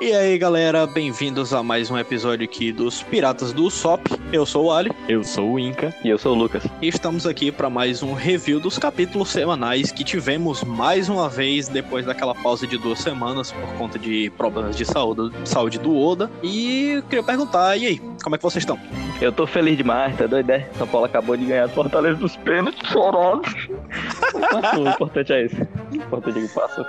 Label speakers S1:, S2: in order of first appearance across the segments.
S1: E aí galera, bem-vindos a mais um episódio aqui dos Piratas do Sop. Eu sou o Ali.
S2: Eu sou o Inca.
S3: E eu sou o Lucas.
S1: E estamos aqui para mais um review dos capítulos semanais que tivemos mais uma vez depois daquela pausa de duas semanas por conta de problemas de saúde, saúde do Oda. E queria perguntar, e aí, como é que vocês estão?
S3: Eu tô feliz demais, tá doido, é? São Paulo acabou de ganhar a Fortaleza dos pênaltis, chorado. o importante é esse. O importante que passa.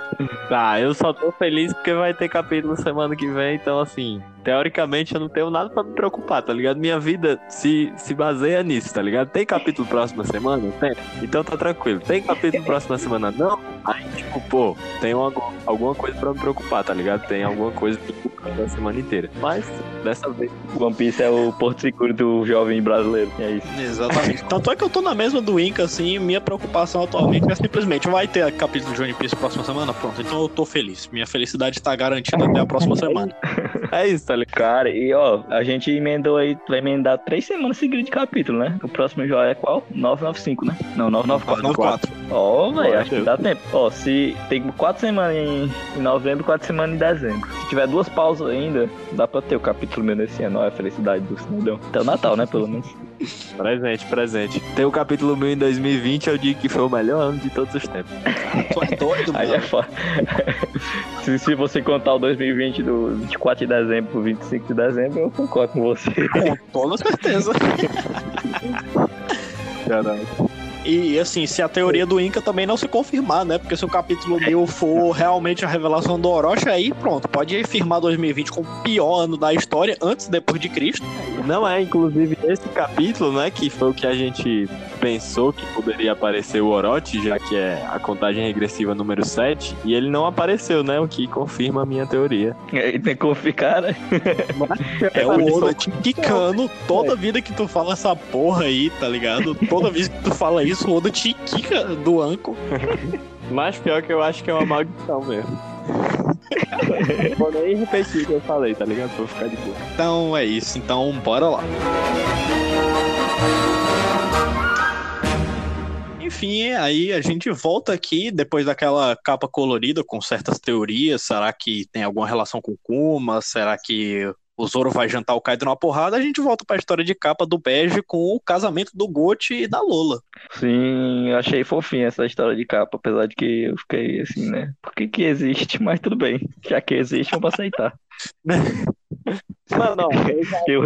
S2: Tá, eu só tô feliz porque vai ter capítulo semana que vem, então assim, teoricamente eu não tenho nada pra me preocupar, tá ligado? Minha vida se, se baseia nisso, tá ligado? Tem capítulo próxima semana? Tem. Então tá tranquilo. Tem capítulo próxima semana? Não? Aí, tipo, pô, tem uma, alguma coisa pra me preocupar, tá ligado? Tem alguma coisa pra me preocupar da semana inteira. Mas, dessa vez.
S3: One Piece é o porto seguro do jovem brasileiro. É isso.
S1: Exatamente. Tanto é que eu tô na mesma do Inca, assim, minha preocupação atualmente é simplesmente vai ter capítulo de One Piece próxima semana? Pronto, então eu tô feliz. Minha felicidade tá garantida até a próxima semana.
S2: É isso, tá ligado?
S3: Cara, e ó, a gente emendou aí, vai emendar três semanas seguidas de capítulo, né? O próximo já é qual? 995, né? Não, 994.
S1: 94.
S3: Ó, velho,
S2: Bora,
S3: acho que dá tempo. Ó, se tem quatro semanas em, em novembro, quatro semanas em dezembro. Se tiver duas pausas ainda, dá pra ter o capítulo meu nesse ano. Ó, a felicidade do cidadão. Até o Natal, né, pelo menos.
S2: Presente, presente. Tem o capítulo 1000 em 2020, eu digo que foi o melhor ano de todos os tempos.
S1: Tu é doido,
S3: Aí
S1: mano.
S3: é foda. se, se você contar o 2020 do 24 de dezembro pro 25 de dezembro, eu concordo com você.
S1: Com toda certeza.
S2: Caralho.
S1: E assim, se a teoria do Inca também não se confirmar, né? Porque se o capítulo mil for realmente a revelação do Orochi, aí pronto, pode firmar 2020 como o pior ano da história, antes e depois de Cristo.
S2: Não é, inclusive, esse capítulo, né, que foi o que a gente pensou que poderia aparecer o Orochi, já que é a contagem regressiva número 7, e ele não apareceu, né, o que confirma a minha teoria.
S3: Aí tem como ficar, né?
S1: É o
S2: Eles
S1: Oda te quicando toda vida que tu fala essa porra aí, tá ligado? Toda vez que tu fala isso, o Oda te quica do anco.
S2: Mas pior que eu acho que é uma maldição mesmo. Vou nem repetir o que eu falei, tá ligado? Eu ficar de boa.
S1: Então é isso, então bora lá. Enfim, aí a gente volta aqui depois daquela capa colorida com certas teorias. Será que tem alguma relação com Kuma? Será que o Zoro vai jantar o Kaido numa porrada? A gente volta pra história de capa do Bege com o casamento do Gote e da Lola.
S3: Sim, eu achei fofinha essa história de capa, apesar de que eu fiquei assim, né? Por que que existe? Mas tudo bem. Já que existe, vamos aceitar.
S2: Não, não, eu já
S3: Eu,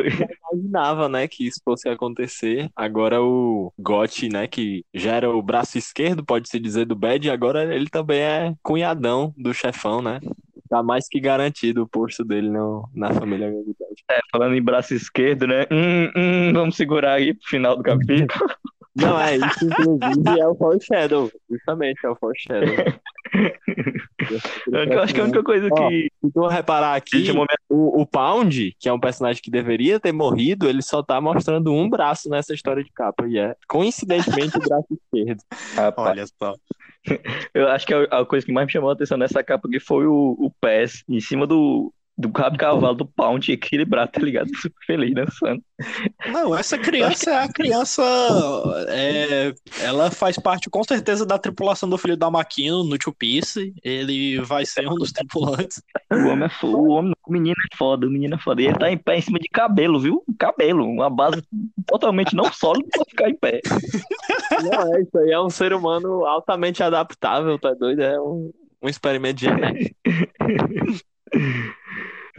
S2: imaginava, né, que isso fosse acontecer. Agora o Gotti, né, que já era o braço esquerdo, pode-se dizer, do Bad, agora ele também é cunhadão do chefão, né? Tá mais que garantido o posto dele no, na família Gravidade.
S3: é, falando em braço esquerdo, né? Hum, hum, vamos segurar aí pro final do capítulo.
S2: Não, é, isso inclusive é o foreshadow. Justamente, é o foreshadow.
S3: Eu acho que a única coisa
S2: Ó,
S3: que
S2: Se tu reparar aqui,
S3: momento-
S2: o, o Pound, que é um personagem que deveria ter morrido, ele só tá mostrando um braço nessa história de capa, e é coincidentemente o braço esquerdo.
S3: Rapaz,
S1: Olha só.
S3: Eu acho que a, coisa que mais me chamou a atenção nessa capa aqui foi o, o pés em cima do, do rabo cavalo do Pound equilibrado, tá ligado? Super feliz dançando.
S1: Não, essa criança é a criança. é, ela faz parte com certeza da tripulação do filho da Maquino no Two Piece. Ele vai ser um dos tripulantes.
S3: O homem é foda, o homem, o menino é foda, o menino é foda. E ele tá em pé em cima de cabelo, viu? Cabelo, uma base totalmente não sólida pra ficar em pé.
S2: Não, é, isso aí é um ser humano altamente adaptável, tá doido? É um, um experimento genético.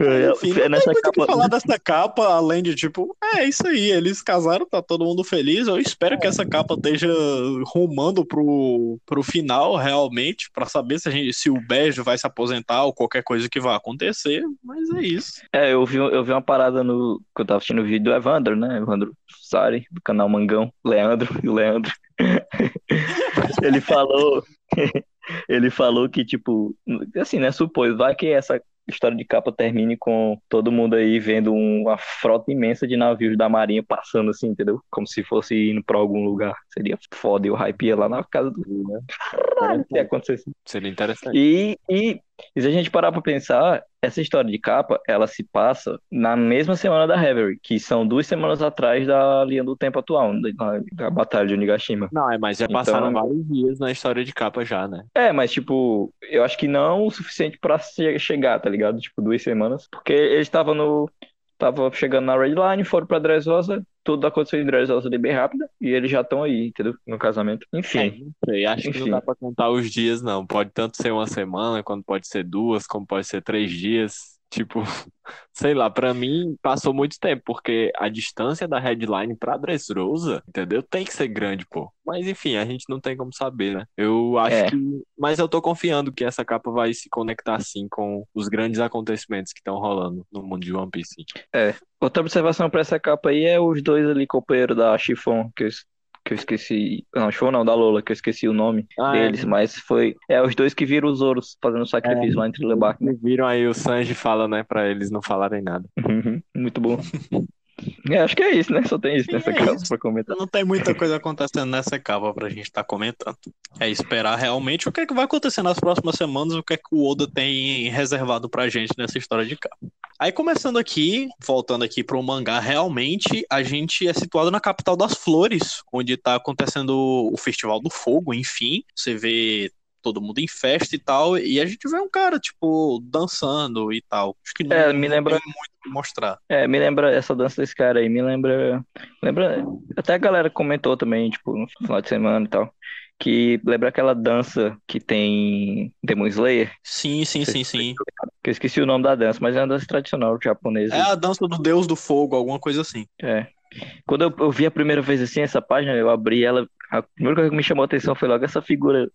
S1: Enfim, não
S3: É, nessa
S1: tem muito o que
S3: capa.
S1: falar dessa capa, além de tipo, é isso aí, eles casaram, tá todo mundo feliz. Eu espero que essa capa esteja rumando pro, pro final, realmente, pra saber se, a gente, se o Beijo vai se aposentar ou qualquer coisa que vai acontecer. Mas é isso.
S3: É, eu vi, eu vi uma parada no. Que eu tava assistindo o vídeo do Evandro, né? Evandro Sari, do canal Mangão. Leandro e o Leandro. Ele falou. Ele falou que, tipo, assim, né? Supôs, vai que essa história de capa termine com todo mundo aí vendo um- uma frota imensa de navios da Marinha passando assim, entendeu? Como se fosse indo pra algum lugar. Seria foda. E o hype ia lá na casa do. Né? Caralho, se acontecesse.
S2: Seria interessante.
S3: E, e E se a gente parar pra pensar, essa história de capa, ela se passa na mesma semana da Reverie, que são duas semanas atrás da linha do tempo atual, da, da Batalha de Onigashima.
S2: Não, é, mas já
S3: Então-
S2: passaram vários dias na história de capa já, né?
S3: É, mas tipo, eu acho que não o suficiente pra che- chegar, tá ligado? Tipo, duas semanas. Porque eles estavam no. Tava chegando na Red Line, foram pra Dressrosa, tudo aconteceu em Dressrosa ali bem rápido, e eles já estão aí, entendeu? No casamento.
S2: É,
S3: Enfim.
S2: sei, acho que não
S3: Enfim.
S2: dá pra contar os dias, não. Pode tanto ser uma semana, quanto pode ser duas, como pode ser três dias. Tipo, sei lá, pra mim passou muito tempo, porque a distância da headline pra Dressrosa, entendeu? Tem que ser grande, pô. Mas enfim, a gente não tem como saber, né? Eu acho
S3: É.
S2: que. Mas eu tô confiando que essa capa vai se conectar sim com os grandes acontecimentos que estão rolando no mundo de One Piece.
S3: Outra observação pra essa capa aí é os dois ali, companheiros da Chiffon, que eu, que eu esqueci. Não, Chiffon não, da Lola, que eu esqueci o nome
S2: Ah, é.
S3: deles, mas foi. É os dois que viram os ouros fazendo sacrifício lá entre Lebac, né?
S2: Viram aí o Sanji fala, né, pra eles não falarem nada.
S3: Uhum, Muito bom. É, acho que é isso, né? Só tem isso nessa
S1: é
S3: capa pra comentar.
S1: Não tem muita coisa acontecendo nessa capa pra gente estar comentando. É esperar realmente o que é que vai acontecer nas próximas semanas, o que é que o Oda tem reservado pra gente nessa história de capa. Aí começando aqui, voltando aqui pro mangá, realmente a gente é situado na capital das flores, onde tá acontecendo o Festival do Fogo, enfim. Você vê todo mundo em festa e tal, e a gente vê um cara, tipo, dançando e tal. Acho que não,
S3: É, me lembra-
S1: tem muito que mostrar.
S3: É, me lembra essa dança desse cara aí, me lembra. Lembra. Até a galera comentou também, tipo, no final de semana e tal. Que lembra aquela dança que tem Demon Slayer?
S1: Sim, sim, sim, sim.
S3: Que eu esqueci o nome da dança, mas é uma dança tradicional japonesa.
S1: É a dança do deus do fogo, alguma coisa assim.
S3: É. Quando eu, eu vi a primeira vez assim, essa página, eu abri ela. A primeira coisa que me chamou a atenção foi logo essa figura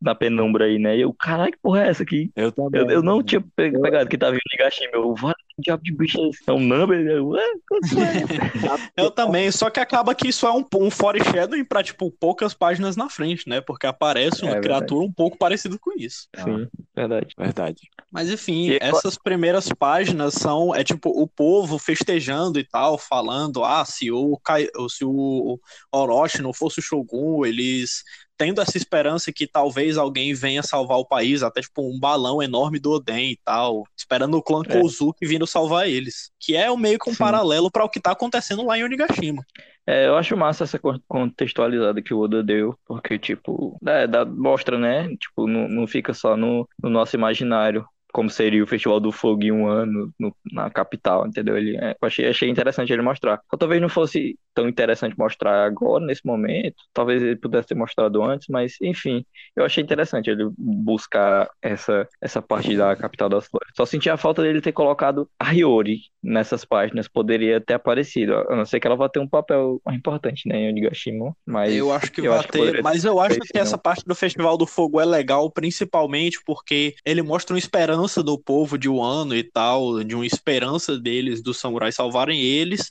S3: na penumbra aí, né? E eu, caralho, que porra é essa aqui?
S2: Eu também.
S3: Eu, eu não tinha pe- pegado que tava em Nigashima. Eu, "Vale, que diabo de bicho é esse? É um number? Eu, "Ué, que porra é essa?"
S1: Eu também, só que acaba que isso é um, um foreshadowing pra, tipo, poucas páginas na frente, né? Porque aparece uma
S3: É
S1: criatura um pouco parecida com isso.
S3: Sim, verdade.
S2: Verdade.
S1: Mas enfim,
S3: E-
S1: essas primeiras páginas são, é tipo, o povo festejando e tal, falando, ah, se o, Kai- se o Orochi não fosse o Shogun, eles tendo essa esperança que talvez alguém venha salvar o país, até tipo um balão enorme do Oden e tal, esperando o clã
S3: É.
S1: Kozuki vindo salvar eles. Que é o meio que um
S3: Sim.
S1: paralelo para o que tá acontecendo lá em Onigashima.
S3: É, eu acho massa essa con- contextualizada que o Oda deu, porque, tipo, é, dá- mostra, né? Tipo, não, não fica só no, no nosso imaginário, como seria o Festival do Fogo em um ano no- na capital, entendeu? Ele, é, eu achei, achei interessante ele mostrar. Só talvez não fosse tão interessante mostrar agora, nesse momento, talvez ele pudesse ter mostrado antes, mas, enfim, eu achei interessante ele buscar essa, essa parte da capital das flores. Só senti a falta dele ter colocado a Hiyori nessas páginas, poderia ter aparecido, a não ser que ela vá ter um papel importante, né, em Onigashima, mas
S1: eu acho que
S3: eu
S1: vai
S3: acho que
S1: ter,
S3: poderia
S1: mas eu acho que essa parte do Festival do Fogo é legal, principalmente porque ele mostra uma esperança do povo de Wano e tal, de uma esperança deles, dos samurais salvarem eles,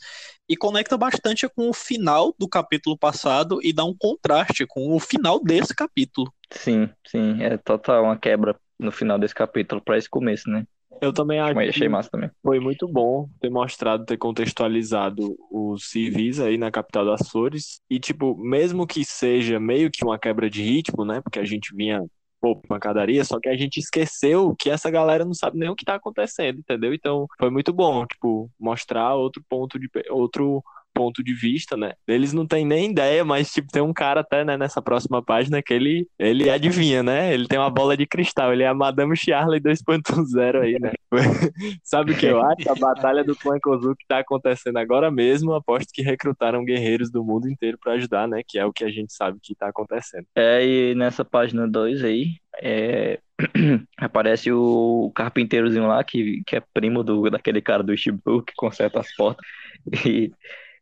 S1: e conecta bastante com o final do capítulo passado e dá um contraste com o final desse capítulo.
S3: Sim, sim, é total uma quebra no final desse capítulo para esse começo, né?
S2: Eu também acho
S3: Mas achei
S2: que
S3: massa também.
S2: foi muito bom ter mostrado, ter contextualizado os civis aí na capital das flores. E, tipo, mesmo que seja meio que uma quebra de ritmo, né? Porque a gente vinha pô, pancadaria, só que a gente esqueceu que essa galera não sabe nem o que tá acontecendo, entendeu? Então foi muito bom, tipo, mostrar outro ponto de outro ponto de vista, né? Eles não têm nem ideia, mas tipo tem um cara até, né, nessa próxima página que ele ele adivinha, né? Ele tem uma bola de cristal, ele é a Madame Charlie 2.0 aí, né? Sabe o que eu acho? A batalha do clã Kozuki tá acontecendo agora mesmo, aposto que recrutaram guerreiros do mundo inteiro pra ajudar, né? Que é o que a gente sabe que tá acontecendo.
S3: É, e nessa página 2 aí, é, aparece o carpinteirozinho lá, que, que é primo do, daquele cara do Shibu que conserta as portas. E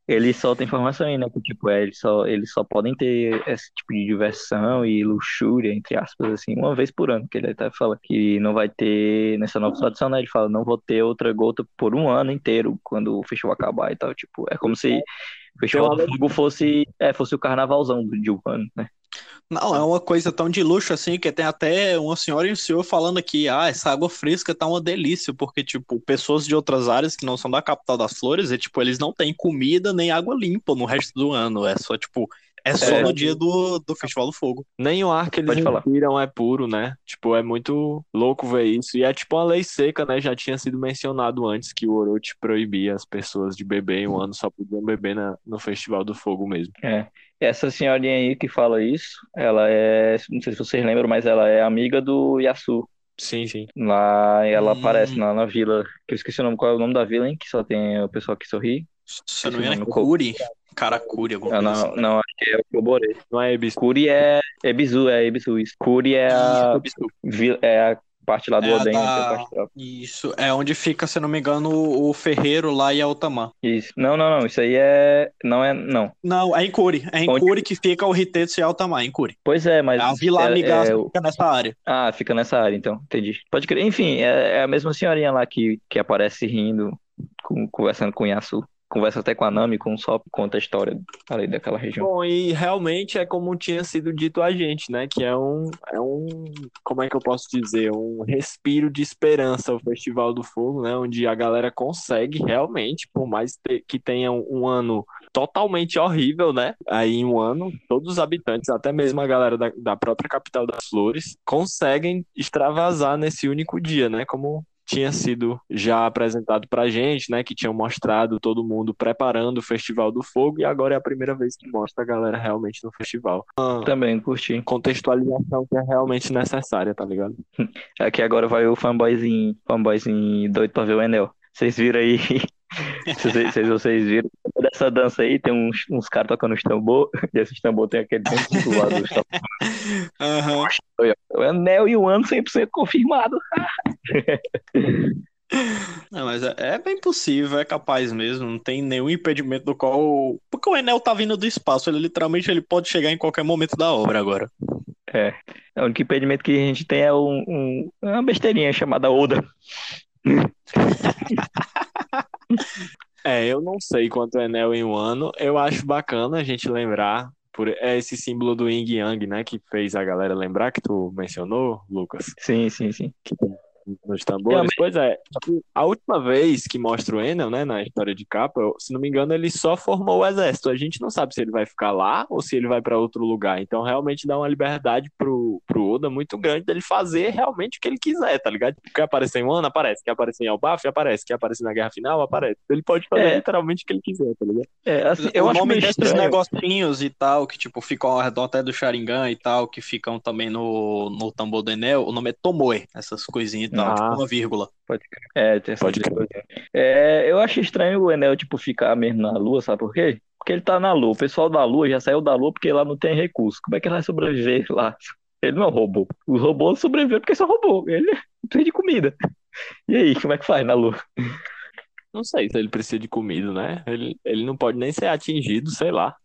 S3: ele solta informação aí, né? Que tipo, é, eles só, eles só podem ter esse tipo de diversão e luxúria, entre aspas, assim, uma vez por ano, que ele até fala que não vai ter, nessa nova tradição, né? Ele fala, não vou ter outra gota por um ano inteiro, quando o festival acabar e tal. Tipo, é como se o Festival do Fogo fosse, é, fosse o carnavalzão de um ano, né?
S1: Não, é uma coisa tão de luxo assim que tem até uma senhora e um senhor falando aqui, ah, essa água fresca tá uma delícia, porque, tipo, pessoas de outras áreas que não são da capital das flores, e, tipo, eles não têm comida nem água limpa no resto do ano, é só, tipo, É só
S3: É.
S1: no dia do, do Festival do Fogo.
S2: Nem o ar que eles
S3: Pode falar.
S2: respiram é puro, né? Tipo, é muito louco ver isso. E é tipo uma lei seca, né? Já tinha sido mencionado antes que o Orochi proibia as pessoas de beber em um ano, só podiam beber na, no Festival do Fogo mesmo.
S3: É. Essa senhorinha aí que fala isso, ela é, não sei se vocês lembram, mas ela é amiga do Yasu.
S2: Sim, sim.
S3: Lá ela
S1: Hum.
S3: aparece lá na vila, que eu esqueci o nome, qual é o nome da vila, hein? Que só tem o pessoal que sorri.
S1: Se eu não me engano, é Kuri. Karakuri, alguma coisa
S3: não,
S1: assim.
S3: não, acho que é o que eu borei.
S2: Não é Ebis.
S3: Kuri é Ebisu, é Ebisu isso. Kuri é a, é a parte lá do
S1: É
S3: Oden,
S1: da-
S3: é.
S1: Isso, é onde fica, se não me engano, o Ferreiro lá e a Otama.
S3: Isso. Não, não, não, isso aí é, não é, não.
S1: Não, é em Kuri. É em
S3: Onde-
S1: Kuri que fica o Ritetsu e a Otama, é em Kuri.
S3: Pois é, mas
S1: A Vila
S3: é-
S1: Amigaça
S3: é
S1: fica nessa área.
S3: Ah, fica nessa área, então, entendi. Pode crer. Enfim, é, é a mesma senhorinha lá que, que aparece rindo, com- conversando com o Yasu. Conversa até com a Nami, com o Sop, conta a história ali daquela região.
S2: Bom, e realmente é como tinha sido dito a gente, né? Que é um, é um, como é que eu posso dizer? Um respiro de esperança o Festival do Fogo, né? Onde a galera consegue realmente, por mais que tenha um, um ano totalmente horrível, né? Aí em um ano, todos os habitantes, até mesmo a galera da, da própria capital das flores, conseguem extravasar nesse único dia, né? Como tinha sido já apresentado pra gente, né? Que tinham mostrado todo mundo preparando o Festival do Fogo e agora é a primeira vez que mostra a galera realmente no festival. Uma
S3: Também curti.
S2: contextualização que é realmente necessária, tá ligado?
S3: Aqui agora vai o fanboyzinho, fanboyzinho doido pra ver o Enel. Vocês viram aí? Vocês, vocês viram dessa dança aí, tem uns, uns caras tocando os tambor, e esses tambor tem aquele tempo do lado dos tambor.
S1: Aham.
S3: O Enel e o ano 100% confirmado.
S1: Não, mas é, é bem possível, é capaz mesmo, não tem nenhum impedimento do qual. Porque o Enel tá vindo do espaço, ele literalmente ele pode chegar em qualquer momento da obra agora.
S3: O único impedimento que a gente tem é um, um- uma besteirinha chamada Oda.
S2: É, eu não sei quanto é Enel em um ano. Eu acho bacana a gente lembrar por é esse símbolo do Yin Yang, né? Que fez a galera lembrar que tu mencionou, Lucas.
S3: Sim, sim, sim.
S2: Nos tambores. Pois é. A última vez que mostra o Enel, né, na história de capa, se não me engano, ele só formou o exército. A gente não sabe se ele vai ficar lá ou se ele vai para outro lugar. Então, realmente dá uma liberdade pro, pro Oda muito grande dele fazer realmente o que ele quiser, tá ligado? Quer aparecer em um ano, aparece. Quer aparecer em Elbaf, aparece. Quer aparecer na Guerra Final, aparece. Ele pode fazer
S3: É.
S2: literalmente o que ele quiser, tá ligado?
S3: É, assim, eu
S1: o
S3: acho
S1: nome
S3: meio
S1: desses
S3: estranho.
S1: negocinhos e tal, que tipo, ficam ao redor até do Sharingan e tal, que ficam também no, no tambor do Enel, o nome é Tomoe, essas coisinhas tal,
S2: Ah.
S1: tipo uma vírgula.
S3: É, tem
S2: Pode
S3: coisa. É, eu acho estranho o Enel, tipo, ficar mesmo na Lua, sabe por quê? Porque ele tá na Lua. O pessoal da Lua já saiu da Lua porque lá não tem recurso. Como é que ele vai sobreviver lá? Ele não é um robô. Os robôs sobrevivem porque são robô. Ele não tem de comida. E aí, como é que faz na Lua?
S2: Não sei se ele precisa de comida, né? Ele, ele não pode nem ser atingido, sei lá.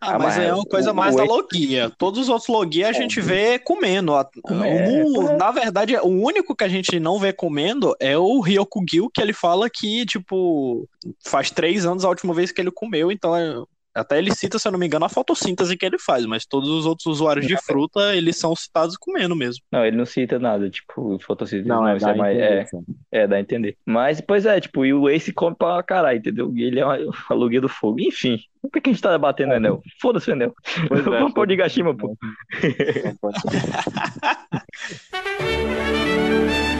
S1: Ah,
S3: Ah,
S1: mas
S3: mas
S1: é uma coisa
S3: o-
S1: mais
S3: o
S1: da Logia. Todos os outros Logia a gente vê comendo. O-
S3: é.
S1: na verdade, o único que a gente não vê comendo é o Ryokugil, que ele fala que, tipo, faz três anos a última vez que ele comeu, então é- até ele cita, se eu não me engano, a fotossíntese que ele faz, mas todos os outros usuários de fruta, eles são citados comendo mesmo.
S3: Não, ele não cita nada, tipo, fotossíntese.
S2: Não, é
S3: isso
S2: da
S3: mais. É,
S2: inteligência.
S3: é, dá a entender. Mas, pois é, tipo, e o Ace come pra caralho, entendeu? E ele é uma, a Logia do fogo. Enfim, por que a gente tá batendo Enel? Foda-se o Enel.
S2: Pois é,
S3: Vamos pôr de Gashima, pô.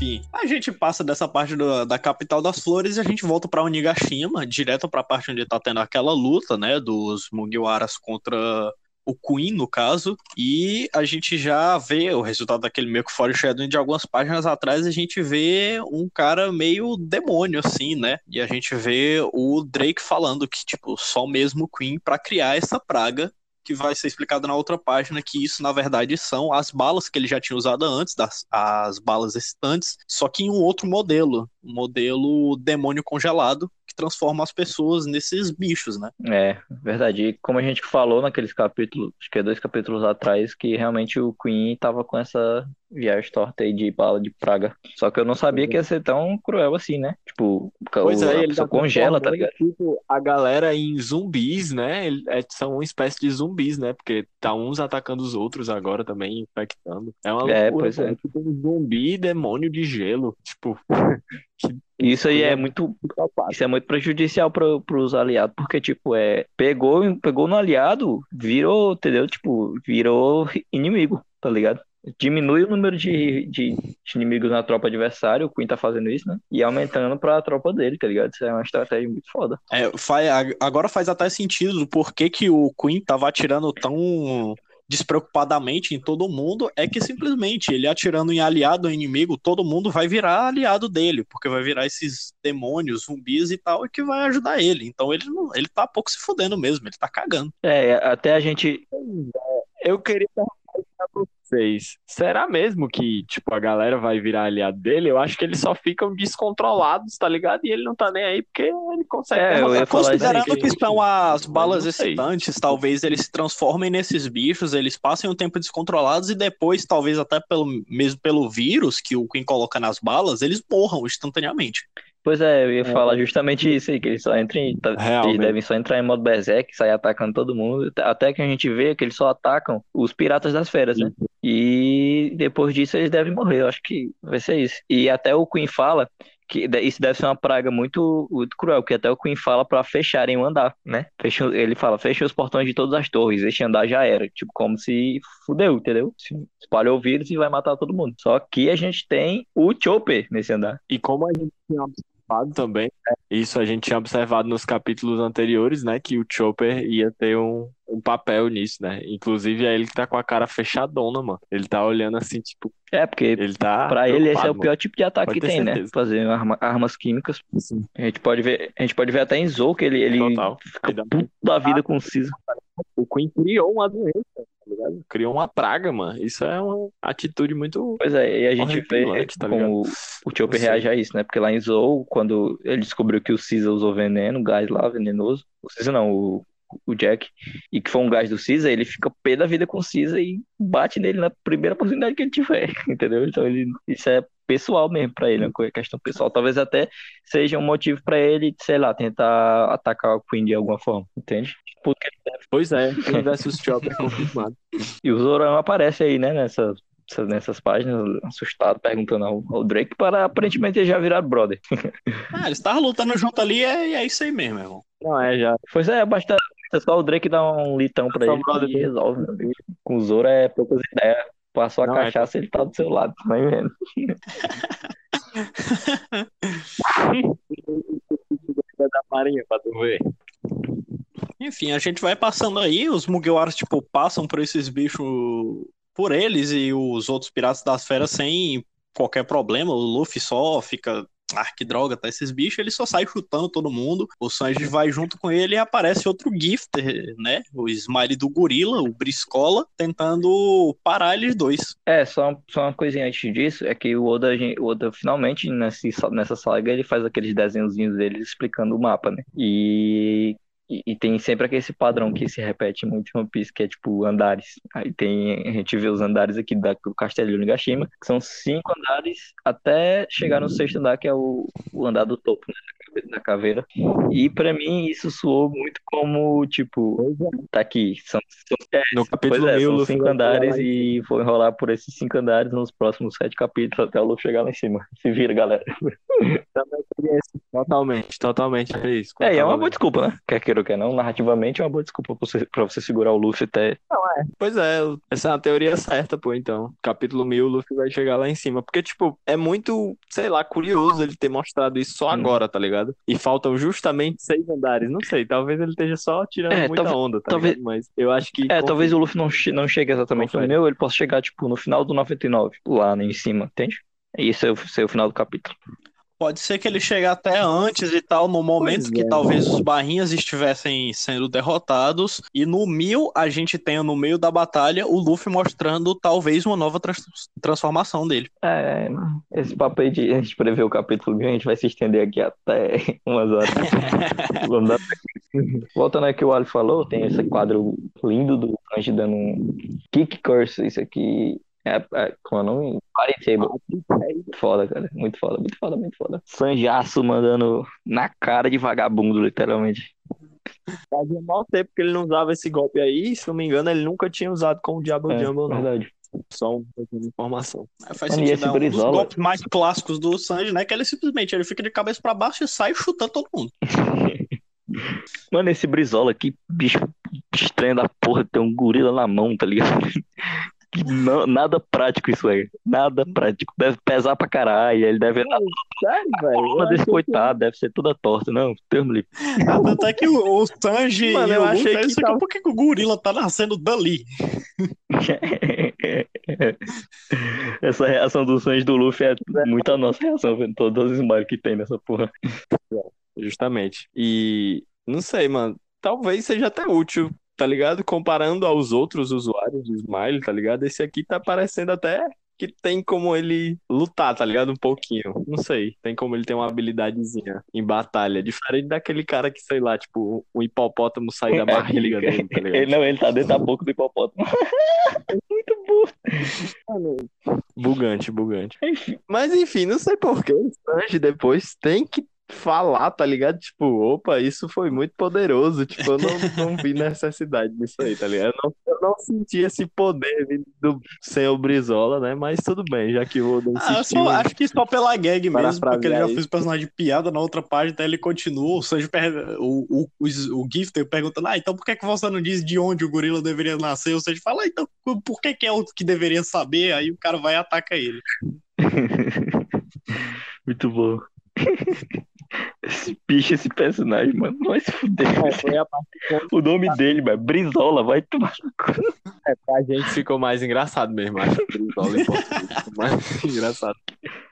S1: Enfim, a gente passa dessa parte do- da capital das flores e a gente volta pra Onigashima, direto pra parte onde tá tendo aquela luta, né, dos Mugiwaras contra o Queen, no caso, e a gente já vê o resultado daquele meio que foreshadowing de algumas páginas atrás, a gente vê um cara meio demônio, assim, né, e a gente vê o Drake falando que, tipo, só mesmo Queen pra criar essa praga, que vai ser explicado na outra página que isso, na verdade, são as balas que ele já tinha usado antes, das, as balas extantes, só que em um outro modelo, um modelo demônio congelado, que transforma as pessoas nesses bichos, né?
S3: É, verdade. E como a gente falou naqueles capítulos, acho que é dois capítulos atrás, que realmente o Queen tava com essa viagem torta aí de bala de praga. Só que eu não sabia que ia ser tão cruel assim, né? Tipo,
S2: Pois
S3: o,
S2: é,
S3: a
S2: ele
S3: pessoa
S2: tá
S3: congela, tá ligado?
S2: Tipo, a galera em zumbis, né? É- são uma espécie de zumbis, né? Porque tá uns atacando os outros agora também, infectando. É uma
S3: É,
S2: loucura,
S3: pois é.
S2: É tipo um zumbi demônio de gelo. Tipo, que
S3: Isso aí é
S2: coisa
S3: muito, isso é muito prejudicial para os aliados, porque, tipo, é, pegou, pegou no aliado, virou, entendeu? Tipo, virou inimigo, tá ligado? Diminui o número de, de inimigos na tropa adversária, o Queen tá fazendo isso, né? E aumentando pra tropa dele, tá ligado? Isso é uma estratégia muito foda.
S1: É, faz, agora faz até sentido do porquê que o Queen tava atirando tão despreocupadamente em todo mundo, é que simplesmente ele atirando em aliado ou inimigo, todo mundo vai virar aliado dele, porque vai virar esses demônios, zumbis e tal, e que vai ajudar ele. Então ele não, ele tá pouco se fudendo mesmo, ele tá cagando.
S3: É, até a gente.
S2: Eu queria vocês. Será mesmo que, tipo, a galera vai virar aliado dele? Eu acho que eles só ficam descontrolados, tá ligado? E ele não tá nem aí porque ele consegue
S3: É, eu ia
S1: Considerando que
S2: gente.
S1: são as balas excitantes, talvez eles se transformem nesses bichos, eles passem um tempo descontrolados e depois, talvez até pelo, mesmo pelo vírus que o Queen coloca nas balas, eles morram instantaneamente.
S3: Pois é, eu ia falar justamente isso aí, que eles só entram em, tá- eles devem só entrar em modo berserk, sair atacando todo mundo, até que a gente vê que eles só atacam os piratas das feras, né? E depois disso eles devem morrer, eu acho que vai ser isso. E até o Queen fala que isso deve ser uma praga muito, muito cruel, que até o Queen fala pra fecharem o andar, né? Fecha, ele fala, fechem os portões de todas as torres, esse andar já era, tipo, como se fudeu, entendeu? Se espalhou o vírus e vai matar todo mundo. Só que a gente tem o Chopper nesse andar.
S2: E como a gente tinha observado também, né, isso a gente tinha observado nos capítulos anteriores, né? Que o Chopper ia ter um, um papel nisso, né? Inclusive é ele que tá com a cara fechadona, mano. Ele tá olhando assim, tipo,
S3: É, porque
S2: ele tá.
S3: Pra ele, esse é o pior tipo de ataque que tem, né?
S2: certeza.
S3: Fazer arma- armas químicas.
S2: mano. Sim,
S3: A gente pode ver, a gente pode ver até em Zou que ele, ele
S2: total.
S3: fica
S2: Ele
S3: puto da vida com o Caesar.
S2: O Queen criou uma doença, tá ligado? Criou uma praga, mano. Isso é uma atitude muito.
S3: Pois é, e a gente vê
S2: Horripilante, tá
S3: como o Chopper reage a isso, né? Porque lá em Zou, quando ele descobriu que o Caesar usou veneno, gás lá, venenoso. O Caesar não, o, o Jack. E que foi um gás do Caesar, ele fica pé da vida com o Caesar e bate nele na primeira oportunidade que ele tiver, entendeu? Então ele, isso é pessoal mesmo pra ele, é uma questão pessoal. Talvez até seja um motivo pra ele, sei lá, tentar atacar o Queen de alguma forma, entende? Porque
S2: Pois é, Queen versus Chopper confirmado.
S3: E o Zorão aparece aí, né, nessas, nessas- páginas, assustado, perguntando ao, ao Drake para aparentemente ele já virar brother.
S1: Ah, eles estavam lutando junto ali, é, é isso aí mesmo, irmão.
S2: Não é, já.
S3: Pois é, basta basta só o Drake dar um litão pra ele
S2: brother
S3: e resolve, meu amigo. Com o Zoro é poucas ideias. Passou a
S2: Não, é-
S3: cachaça, ele tá do seu lado, vai vendo.
S2: da Marinha pra tu ver.
S1: Enfim, a gente vai passando aí, os Mugiwaras, tipo, passam por esses bichos por eles e os outros piratas das feras sem qualquer problema. O Luffy só fica. Ah, que droga, tá? Esses bichos, ele só sai chutando todo mundo. O Sanji vai junto com ele e aparece outro Gifter, né? O Smiley do Gorila, o Briscola, tentando parar eles dois.
S3: É, só, só uma coisinha antes disso, é que o Oda, o Oda finalmente, nesse, nessa saga, ele faz aqueles desenhozinhos dele explicando o mapa, né? E, e, tem sempre aquele padrão que se repete muito em One Piece, que é tipo andares. Aí tem, a gente vê os andares aqui da, do Castelo de Onigashima, que são cinco andares até chegar no sexto andar, que é o, o andar do topo, né? Da caveira. E pra mim isso soou muito como, tipo, tá aqui, são, são
S2: No capítulo
S3: é,
S2: 1000,
S3: são
S2: o Luffy
S3: cinco andares e vou enrolar por esses cinco andares nos próximos sete capítulos até o Luffy chegar lá em cima. Se vira, galera.
S2: Totalmente, totalmente. É isso.
S3: É, e é uma boa desculpa, né? Quer queira ou quer não, narrativamente é uma boa desculpa pra você, pra você segurar o Luffy até.
S2: Pois é, essa é uma teoria certa, pô, então. Capítulo 1000, o Luffy vai chegar lá em cima. Porque, tipo, é muito, sei lá, curioso ele ter mostrado isso só
S3: Hum.
S2: agora, tá ligado? E faltam justamente seis andares. Não sei, talvez ele esteja só tirando
S3: É,
S2: muita onda, tá
S3: talvez-
S2: ligado? Mas eu acho que.
S3: É, talvez o Luffy não, che não chegue exatamente no
S2: Confere.
S3: meu, ele possa chegar, tipo, no final do 99, lá em cima, entende? E Isso é o, esse é o final do capítulo.
S1: Pode ser que ele chegue até antes e tal, no momento
S2: Pois
S1: que
S2: é.
S1: talvez os barrinhas estivessem sendo derrotados. E no mil, a gente tenha no meio da batalha o Luffy mostrando talvez uma nova trans- transformação dele.
S3: É, esse papo aí de a gente prever o capítulo mil, a gente vai se estender aqui até umas horas. Vamos dar... Voltando ao que o Ali falou, tem esse quadro lindo do Sanji dando um kick curse. Isso aqui É, é quando parecia muito foda, cara. Muito foda, muito foda, muito foda. Sanjaço mandando na cara de vagabundo, literalmente.
S2: Fazia mal tempo que ele não usava esse golpe aí, se não me engano, ele nunca tinha usado com o Diabo
S3: É,
S2: Jumbo, não.
S3: verdade.
S2: Só um pouquinho de informação.
S1: Aí Faz
S3: Mano, e
S1: sentido. É um dos golpes mais clássicos do Sanji, né? Que ele simplesmente ele fica de cabeça pra baixo e sai chutando todo mundo.
S3: Mano, esse Brizola, que bicho estranho da porra, tem um gorila na mão, tá ligado? Que não- nada prático isso aí. Nada prático. Deve pesar pra caralho. Ele deve. A
S2: Sério,
S3: coluna desse coitado deve ser toda torta. Não, termo livre.
S1: Tanto é que o, o Sanji
S2: Mano, eu achei que tava-
S1: por que, o gorila tá nascendo dali?
S3: Essa reação dos sonhos do Luffy é muito a nossa reação, vendo todos os smiles que tem nessa porra.
S2: Justamente. E não sei, mano. Talvez seja até útil, tá ligado? Comparando aos outros usuários de Smile, tá ligado? Esse aqui tá parecendo até que tem como ele lutar, tá ligado? Um pouquinho. Não sei. Tem como ele ter uma habilidadezinha em batalha. Diferente daquele cara que, sei lá, tipo, um hipopótamo sair da barriga dele, tá ligado?
S3: Ele, não, ele tá dentro da boca do hipopótamo. muito burro.
S2: Bugante, bugante.
S3: Enfim.
S2: Mas enfim, não sei porquê. O Sanji depois tem que falar, tá ligado? Tipo, opa, isso foi muito poderoso. Tipo, eu não, não vi necessidade disso aí, tá ligado? Eu não, eu não senti esse poder do senhor Brizola, né? Mas tudo bem, já que o Oda
S1: Ah, eu só, acho que só pela gag mesmo, porque ele já
S2: isso.
S1: fez o personagem de piada na outra página, então ele continua. O Sanji pergunta, o, o, o, o Gifter perguntando, ah, então por que, que você não diz de onde o gorila deveria nascer? O Sanji fala, ah, então por que, que é o que deveria saber? Aí o cara vai e ataca ele.
S3: muito bom. Esse bicho, esse personagem, mano, vai se fuder.
S2: É,
S3: O nome dele, mano, Brizola, vai tomar no cu.
S2: que a gente ficou mais engraçado mesmo, acho que Brizola em português ficou mais engraçado.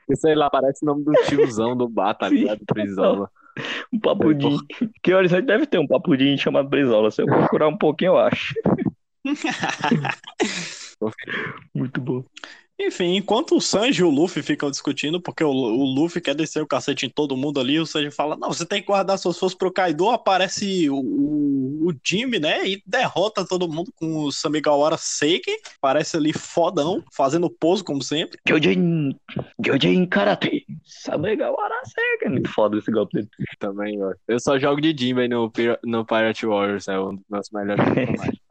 S2: Porque, sei lá, parece o nome do tiozão do bar, tá ligado? Brizola.
S3: Um papudim. Que horizonte deve ter um papudim chamado Brizola. Se eu procurar um pouquinho, eu acho. Muito bom.
S1: Enfim, enquanto o Sanji e o Luffy ficam discutindo, porque o, o Luffy quer descer o cacete em todo mundo ali, o Sanji fala, não, você tem que guardar suas forças pro Kaido, aparece o, o, o Jimmy, né, e derrota todo mundo com o Samigawara Seiken, parece ali fodão, fazendo pose como sempre.
S3: Gyojin. Gyojin Karate. Sabegawara Sega. É muito foda esse golpe dele.
S2: Também, ó. Eu só jogo de Jinbei no, no Pirate Warriors, é um dos meus melhores personagens.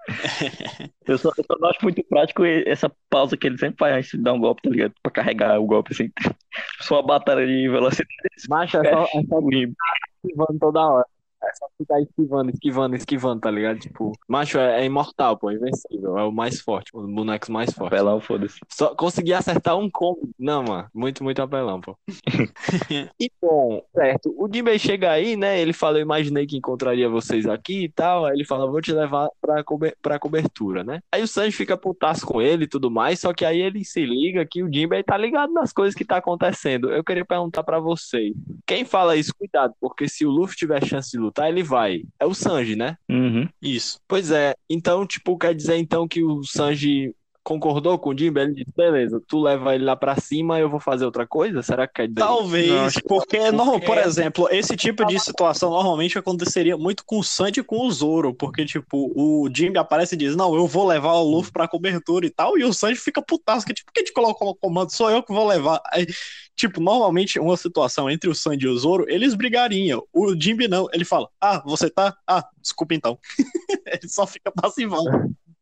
S3: Eu só, eu só não acho muito prático essa pausa que ele sempre faz antes de dar um golpe, tá ligado? Pra carregar o golpe assim. Só uma batalha de velocidade.
S2: Macho, é só, é só toda hora. É só ficar esquivando, esquivando, esquivando, tá ligado? Tipo, macho é, é imortal, pô, é invencível. É o mais forte, um dos bonecos mais fortes.
S3: Apelão, foda-se.
S2: Só consegui acertar um combo. Não, mano, muito, muito apelão, pô. e bom, certo. O Jinbei chega aí, né? Ele fala, eu imaginei que encontraria vocês aqui e tal. Aí ele fala, vou te levar pra, cober pra cobertura, né? Aí o Sanji fica putaço com ele e tudo mais, só que aí ele se liga que o Jinbei tá ligado nas coisas que tá acontecendo. Eu queria perguntar pra vocês. Quem fala isso, cuidado, porque se o Luffy tiver chance de lutar, ele vai. É o Sanji, né?
S3: Uhum.
S1: Isso.
S2: Pois é, então, tipo, quer dizer então que o Sanji concordou com o Jinbe? Ele disse, beleza, tu leva ele lá pra cima, eu vou fazer outra coisa? Será que isso?
S1: Talvez,
S2: Não,
S1: porque, não,
S2: porque-
S1: por exemplo, esse tipo de situação normalmente aconteceria muito com o Sanji e com o Zoro, porque, tipo, o Jimmy aparece e diz, não, eu vou levar o Luffy pra cobertura e tal, e o Sanji fica putaço, que tipo, quem te colocou no comando? Sou eu que vou levar. Aí, tipo, normalmente uma situação entre o Sanji e o Zoro, eles brigariam. O Jimmy não, ele fala, ah, você tá? Ah, desculpa então. ele só fica passivão.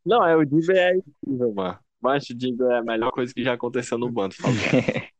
S2: Não, é o Jinbe é incrível, mano. Mas o Jinbe é a melhor coisa que já aconteceu no bando, fala.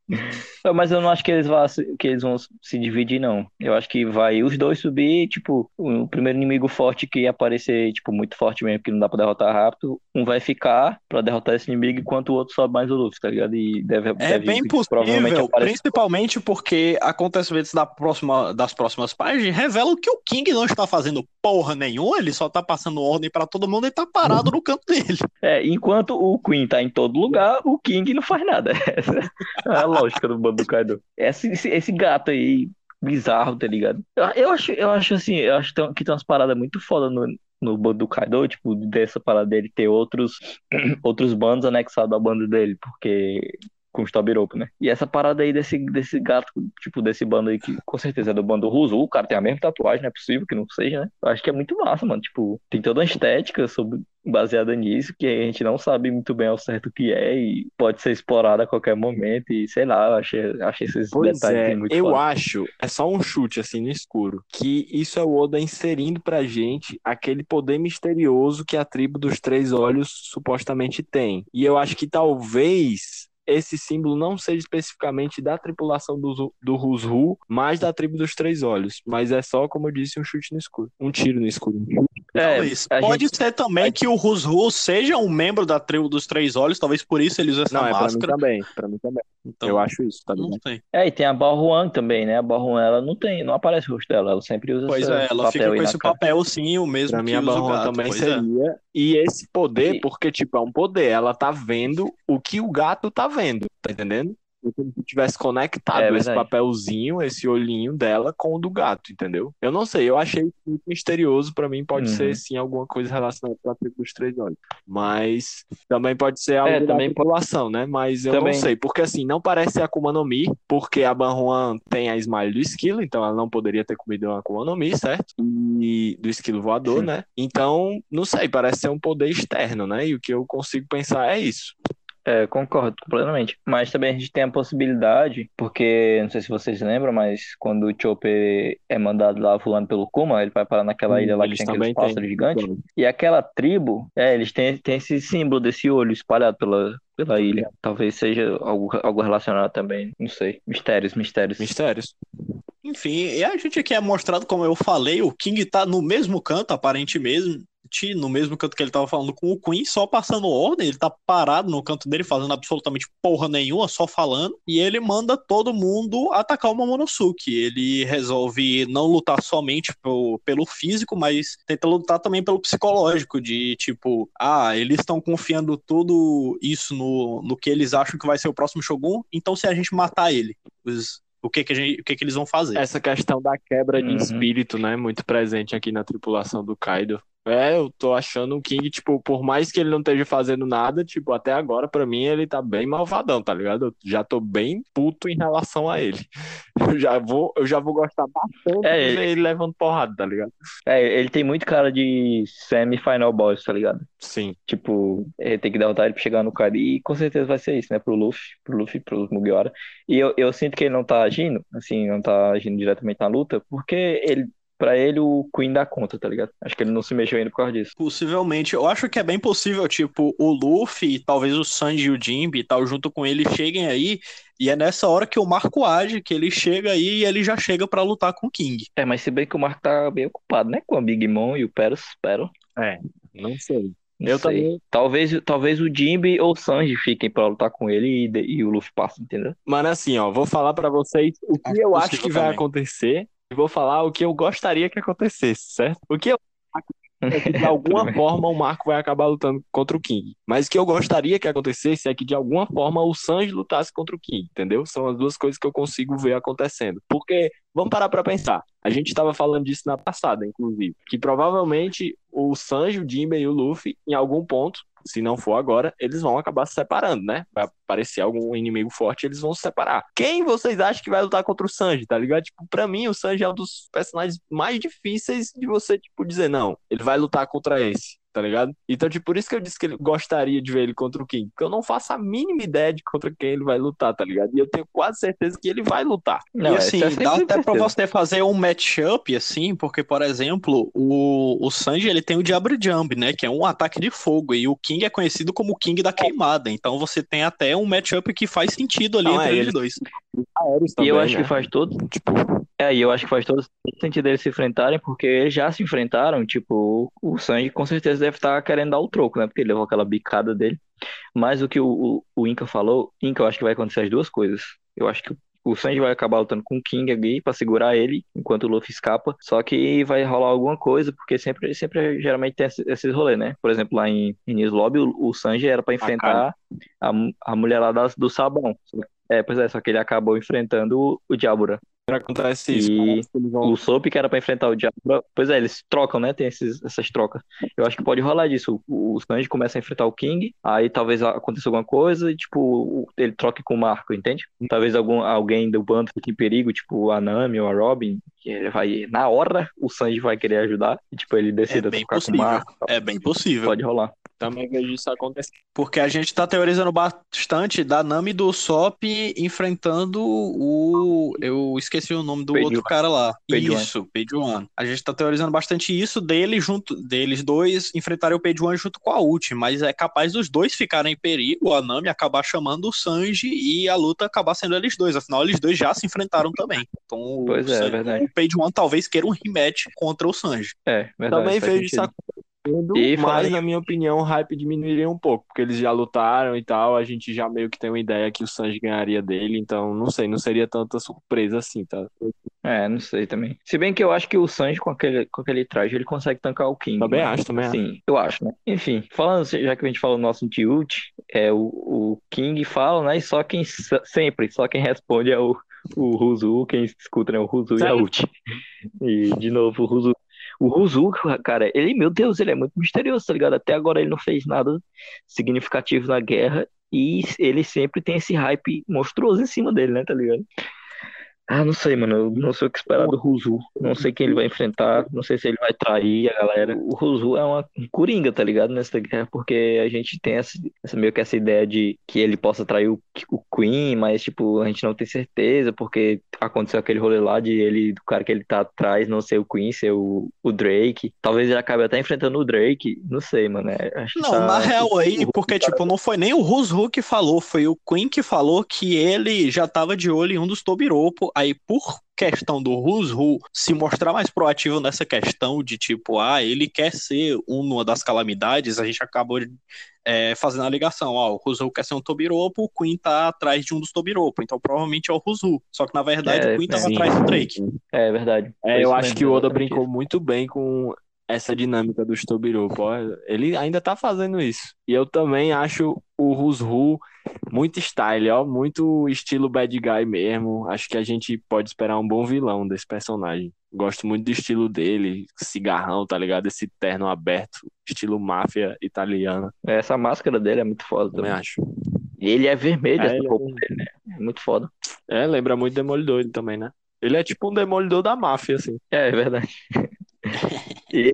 S3: Mas eu não acho que eles, vão, se- que eles vão se dividir, não. Eu acho que vai os dois subir, tipo, o primeiro inimigo forte que aparecer, tipo, muito forte mesmo, que não dá pra derrotar rápido, um vai ficar pra derrotar esse inimigo, enquanto o outro sobe mais o Luffy, tá ligado? E deve,
S1: É
S3: deve
S1: bem possível, principalmente porque acontecimentos da próxima, das próximas páginas revelam que o King não está fazendo porra nenhuma, ele só tá passando ordem pra todo mundo e tá parado no canto dele.
S3: É, enquanto o Queen tá em todo lugar, o King não faz nada. Essa é a lógica do bando do Kaido. Esse, esse, esse gato aí, bizarro, tá ligado? Eu, eu acho, eu acho assim, eu acho que tem, umas paradas muito foda no, no bando do Kaido, tipo, dessa parada dele ter outros, outros bandos anexados ao bando dele, porque com os Tobiropo, né? E essa parada aí desse, desse gato, tipo, desse bando aí que com certeza é do bando Ruzu, o cara tem a mesma tatuagem, não é possível que não seja, né? Eu acho que é muito massa, mano. Tipo, tem toda uma estética sobre, baseada nisso, que a gente não sabe muito bem ao certo o que é e pode ser explorado a qualquer momento e sei lá, eu achei, achei esses
S2: Pois
S3: detalhes
S2: é,
S3: muito
S2: eu
S3: foda.
S2: acho, é só um chute assim no escuro, que isso é o Oda inserindo pra gente aquele poder misterioso que a tribo dos três olhos supostamente tem. E eu acho que talvez esse símbolo não seja especificamente da tripulação do, do Rusru, mas da tribo dos três olhos. Mas é só, como eu disse, um chute no escuro. Um tiro no esuro.
S3: É,
S1: Pode
S3: gente-
S1: ser também que o Rusru seja um membro da tribo dos Três Olhos, talvez por isso ele use essa
S2: Não, é pra mim
S1: máscara.
S2: também. Pra mim também.
S1: Então,
S2: Eu acho isso, tá
S1: não sei.
S3: É, e tem a Balruan também, né? A Balruan, ela não tem, não aparece o rosto dela, ela sempre usa
S1: Pois
S3: esse
S1: é, ela
S3: papel
S1: fica com esse
S3: cara.
S1: papel sim, o mesmo
S2: Pra
S1: que
S2: mim, a
S1: usa o
S2: Barron
S1: gato.
S2: também
S1: é.
S2: seria. E esse poder, porque, tipo, é um poder. Ela tá vendo o que o gato tá vendo, tá entendendo? É Como se tivesse conectado
S3: É
S2: esse papelzinho, esse olhinho dela com o do gato, entendeu? Eu não sei, eu achei muito misterioso. Pra mim, pode
S3: Uhum.
S2: ser sim alguma coisa relacionada com a tribo dos três olhos. Mas também pode ser algo
S3: É,
S2: da
S3: também
S2: tripulação, né? Mas eu
S3: Também.
S2: não sei, porque assim, não parece a Akuma no Mi, porque a Banruan tem a Smile do esquilo, então ela não poderia ter comido uma Akuma no Mi, certo? E do esquilo voador,
S3: Sim.
S2: né? Então, não sei, parece ser um poder externo, né? E o que eu consigo pensar é isso.
S3: É, concordo completamente. Mas também a gente tem a possibilidade, porque não sei se vocês lembram, mas quando o Chopper é mandado lá voando pelo Kuma, ele vai parar naquela
S2: Hum,
S3: ilha lá que tem aqueles pássaros gigantes. E aquela tribo, é, eles têm, têm esse símbolo desse olho espalhado pela, pela ilha. Talvez seja algo, algo relacionado também, não sei. Mistérios, mistérios.
S2: Mistérios.
S1: Enfim, e a gente aqui é mostrado, como eu falei, o King tá no mesmo canto, aparentemente, no mesmo canto que ele tava falando com o Queen, só passando ordem, ele tá parado no canto dele, fazendo absolutamente porra nenhuma, só falando, e ele manda todo mundo atacar o Momonosuke. Ele resolve não lutar somente pelo, pelo físico, mas tenta lutar também pelo psicológico, de tipo, ah, eles estão confiando tudo isso no, no que eles acham que vai ser o próximo Shogun, então se a gente matar ele, os- o que que, a gente, o que que eles vão fazer?
S2: Essa questão da quebra de
S3: Uhum.
S2: espírito, né? Muito presente aqui na tripulação do Kaido. É, eu tô achando o King, tipo, por mais que ele não esteja fazendo nada, tipo, até agora, pra mim, ele tá bem malvadão, tá ligado? Eu já tô bem puto em relação a ele. Eu já vou, eu já vou gostar bastante
S3: É, ele-
S2: ver ele levando porrada, tá ligado?
S3: É, ele tem muito cara de semi-final boss, tá ligado?
S2: Sim.
S3: Tipo, ele tem que derrotar ele pra chegar no cara. E com certeza vai ser isso, né? Pro Luffy, pro Luffy, pro Mugiwara. E eu, eu sinto que ele não tá agindo, assim, não tá agindo diretamente na luta, porque ele, pra ele o Queen dá conta, tá ligado? Acho que ele não se mexeu ainda por causa disso.
S1: Possivelmente, eu acho que é bem possível, tipo, o Luffy, talvez o Sanji e o Jinbe e tal, junto com ele, cheguem aí, e é nessa hora que o Marco age, que ele chega aí e ele já chega pra lutar com o King.
S3: É, mas se bem que o Marco tá bem ocupado, né? Com a Big Mom e o Peros, Pero.
S2: É, não sei.
S3: Não
S2: Eu
S3: sei.
S2: também.
S3: Talvez, talvez o Jinbe ou o Sanji fiquem pra lutar com ele e, e o Luffy passa, entendeu?
S2: Mano, assim, ó, vou falar pra vocês o que
S1: Acho
S2: eu acho que vai
S1: também.
S2: acontecer e vou falar o que eu gostaria que acontecesse, certo? O que eu é que de alguma forma o Marco vai acabar lutando contra o King. Mas o que eu gostaria que acontecesse é que de alguma forma o Sanji lutasse contra o King, entendeu? São as duas coisas que eu consigo ver acontecendo. Porque, vamos parar pra pensar, a gente estava falando disso na passada, inclusive, que provavelmente o Sanji, o Jinbe e o Luffy, em algum ponto, se não for agora, eles vão acabar se separando, né? Vai aparecer algum inimigo forte, eles vão se separar. Quem vocês acham que vai lutar contra o Sanji, tá ligado? Tipo, pra mim, o Sanji é um dos personagens mais difíceis de você, tipo, dizer, não, ele vai lutar contra esse, tá ligado? Então, tipo, por isso que eu disse que ele gostaria de ver ele contra o King, porque eu não faço a mínima ideia de contra quem ele vai lutar, tá ligado? E eu tenho quase certeza que ele vai lutar.
S3: Não,
S1: e
S3: é,
S1: assim,
S3: é
S1: dá até pra você fazer um matchup, assim, porque, por exemplo, o, o Sanji, ele tem o Diablo Jump, né, que é um ataque de fogo, e o King é conhecido como o King da queimada, então você tem até um matchup que faz sentido ali
S2: Não,
S1: entre
S2: é,
S1: eles
S2: ele-
S1: dois.
S3: E eu
S2: também,
S3: acho
S2: né?
S3: que faz todo,
S2: Tipo,
S3: É, e eu acho que faz todo sentido eles se enfrentarem, porque eles já se enfrentaram, tipo, o Sanji com certeza deve estar querendo dar o troco, né? Porque ele levou aquela bicada dele. Mas o que o, o, o Inca falou, Inca, eu acho que vai acontecer as duas coisas. Eu acho que o- Sanji vai acabar lutando com o King ali pra segurar ele, enquanto o Luffy escapa. Só que vai rolar alguma coisa, porque sempre, sempre geralmente tem esse- esses rolês, né? Por exemplo, lá em, em Enies Lobby, o, o Sanji era pra enfrentar a, a mulher lá das- do sabão. É, pois é, só que ele acabou enfrentando o, o Diabura.
S2: Acontece isso.
S3: E
S2: vão-
S3: o Soap que era pra enfrentar o Diabo. Pois é, eles trocam, né? Tem esses, essas trocas. Eu acho que pode rolar disso. O, o Sanji começa a enfrentar o King, aí talvez aconteça alguma coisa e, tipo, ele troque com o Marco, entende? Talvez algum, alguém do bando fique em perigo, tipo a Nami ou a Robin, que ele vai, na hora, o Sanji vai querer ajudar e, tipo, ele decida
S1: É bem
S3: trocar com o
S1: possível.
S3: Marco. tal.
S1: É bem possível.
S3: Pode rolar.
S2: Também vejo isso acontecer.
S1: Porque a gente tá teorizando bastante da Nami e do Sop enfrentando o. Eu esqueci o nome do
S3: Page
S1: outro
S3: One.
S1: cara lá.
S3: Page One.
S1: Isso, Page One. A gente tá teorizando bastante isso dele junto, deles dois enfrentarem o Page One junto com a Ult, mas é capaz dos dois ficarem em perigo, a Nami acabar chamando o Sanji e a luta acabar sendo eles dois. Afinal, eles dois já se enfrentaram também. Então, o
S3: Pois é,
S1: Sanji-
S3: verdade.
S1: o Page One talvez queira um rematch contra o Sanji.
S3: É, verdade.
S2: Também vejo isso
S3: sentido. E
S2: mas na minha opinião o hype diminuiria um pouco, porque eles já lutaram e tal, a gente já meio que tem uma ideia que o Sanji ganharia dele, então não sei, não seria tanta surpresa assim, tá?
S3: É, não sei também. Se bem que eu acho que o Sanji com aquele, com aquele traje ele consegue tancar o King.
S2: Também
S3: mas,
S2: acho, também acho.
S3: Sim, eu acho, né? Enfim, falando, já que a gente falou nosso Tilt, é o, o King fala, né? E só quem sempre, só quem responde é o, o Ruzu, quem escuta, né? O Ruzu e a
S2: Sério?
S3: Uchi. E de novo o Ruzu. O Ruzu, cara, ele, meu Deus, ele é muito misterioso, tá ligado? Até agora ele não fez nada significativo na guerra e ele sempre tem esse hype monstruoso em cima dele, né? Tá ligado? Ah, não sei, mano. Eu não sei o que esperar do Ruzu. Não sei quem ele vai enfrentar. Não sei se ele vai trair a galera. O Ruzu é uma um coringa, tá ligado? Nessa guerra, porque a gente tem essa, essa- meio que essa ideia de que ele possa trair o, o Queen, mas, tipo, a gente não tem certeza, porque aconteceu aquele rolê lá de ele, do cara que ele tá atrás, não ser o Queen, ser o, o Drake. Talvez ele acabe até enfrentando o Drake. Não sei, mano. É,
S1: Não,
S3: tá-
S1: na real aí, porque, tipo, não foi nem o Rusru que falou, foi o Queen que falou que ele já tava de olho em um dos Tobiropo. Aí, por questão do Rusru se mostrar mais proativo nessa questão de, tipo, ah, ele quer ser uma das calamidades, a gente acabou é, fazendo a ligação. Ó, o Rusru quer ser um Tobiropo, o Queen tá atrás de um dos Tobiropo. Então, provavelmente é o Rusru. Só que, na verdade,
S3: É,
S1: o Queen tava
S3: sim.
S1: atrás do Drake.
S3: É verdade.
S2: É, eu acho que o Oda brincou muito bem com essa dinâmica dos Tobiropo. ó. Ele ainda tá fazendo isso. E eu também acho o Rusru muito style, ó, muito estilo bad guy mesmo. Acho que a gente pode esperar um bom vilão desse personagem. Gosto muito do estilo dele, cigarrão, tá ligado? Esse terno aberto, estilo máfia italiana.
S3: Essa máscara dele é muito foda
S2: Também
S3: também.
S2: acho.
S3: E ele é vermelho,
S2: É,
S3: essa
S2: é
S3: roupa dele, né? É muito foda.
S2: É, lembra muito Demolidor também, né? Ele é tipo um demolidor da máfia, assim.
S3: É, é verdade. E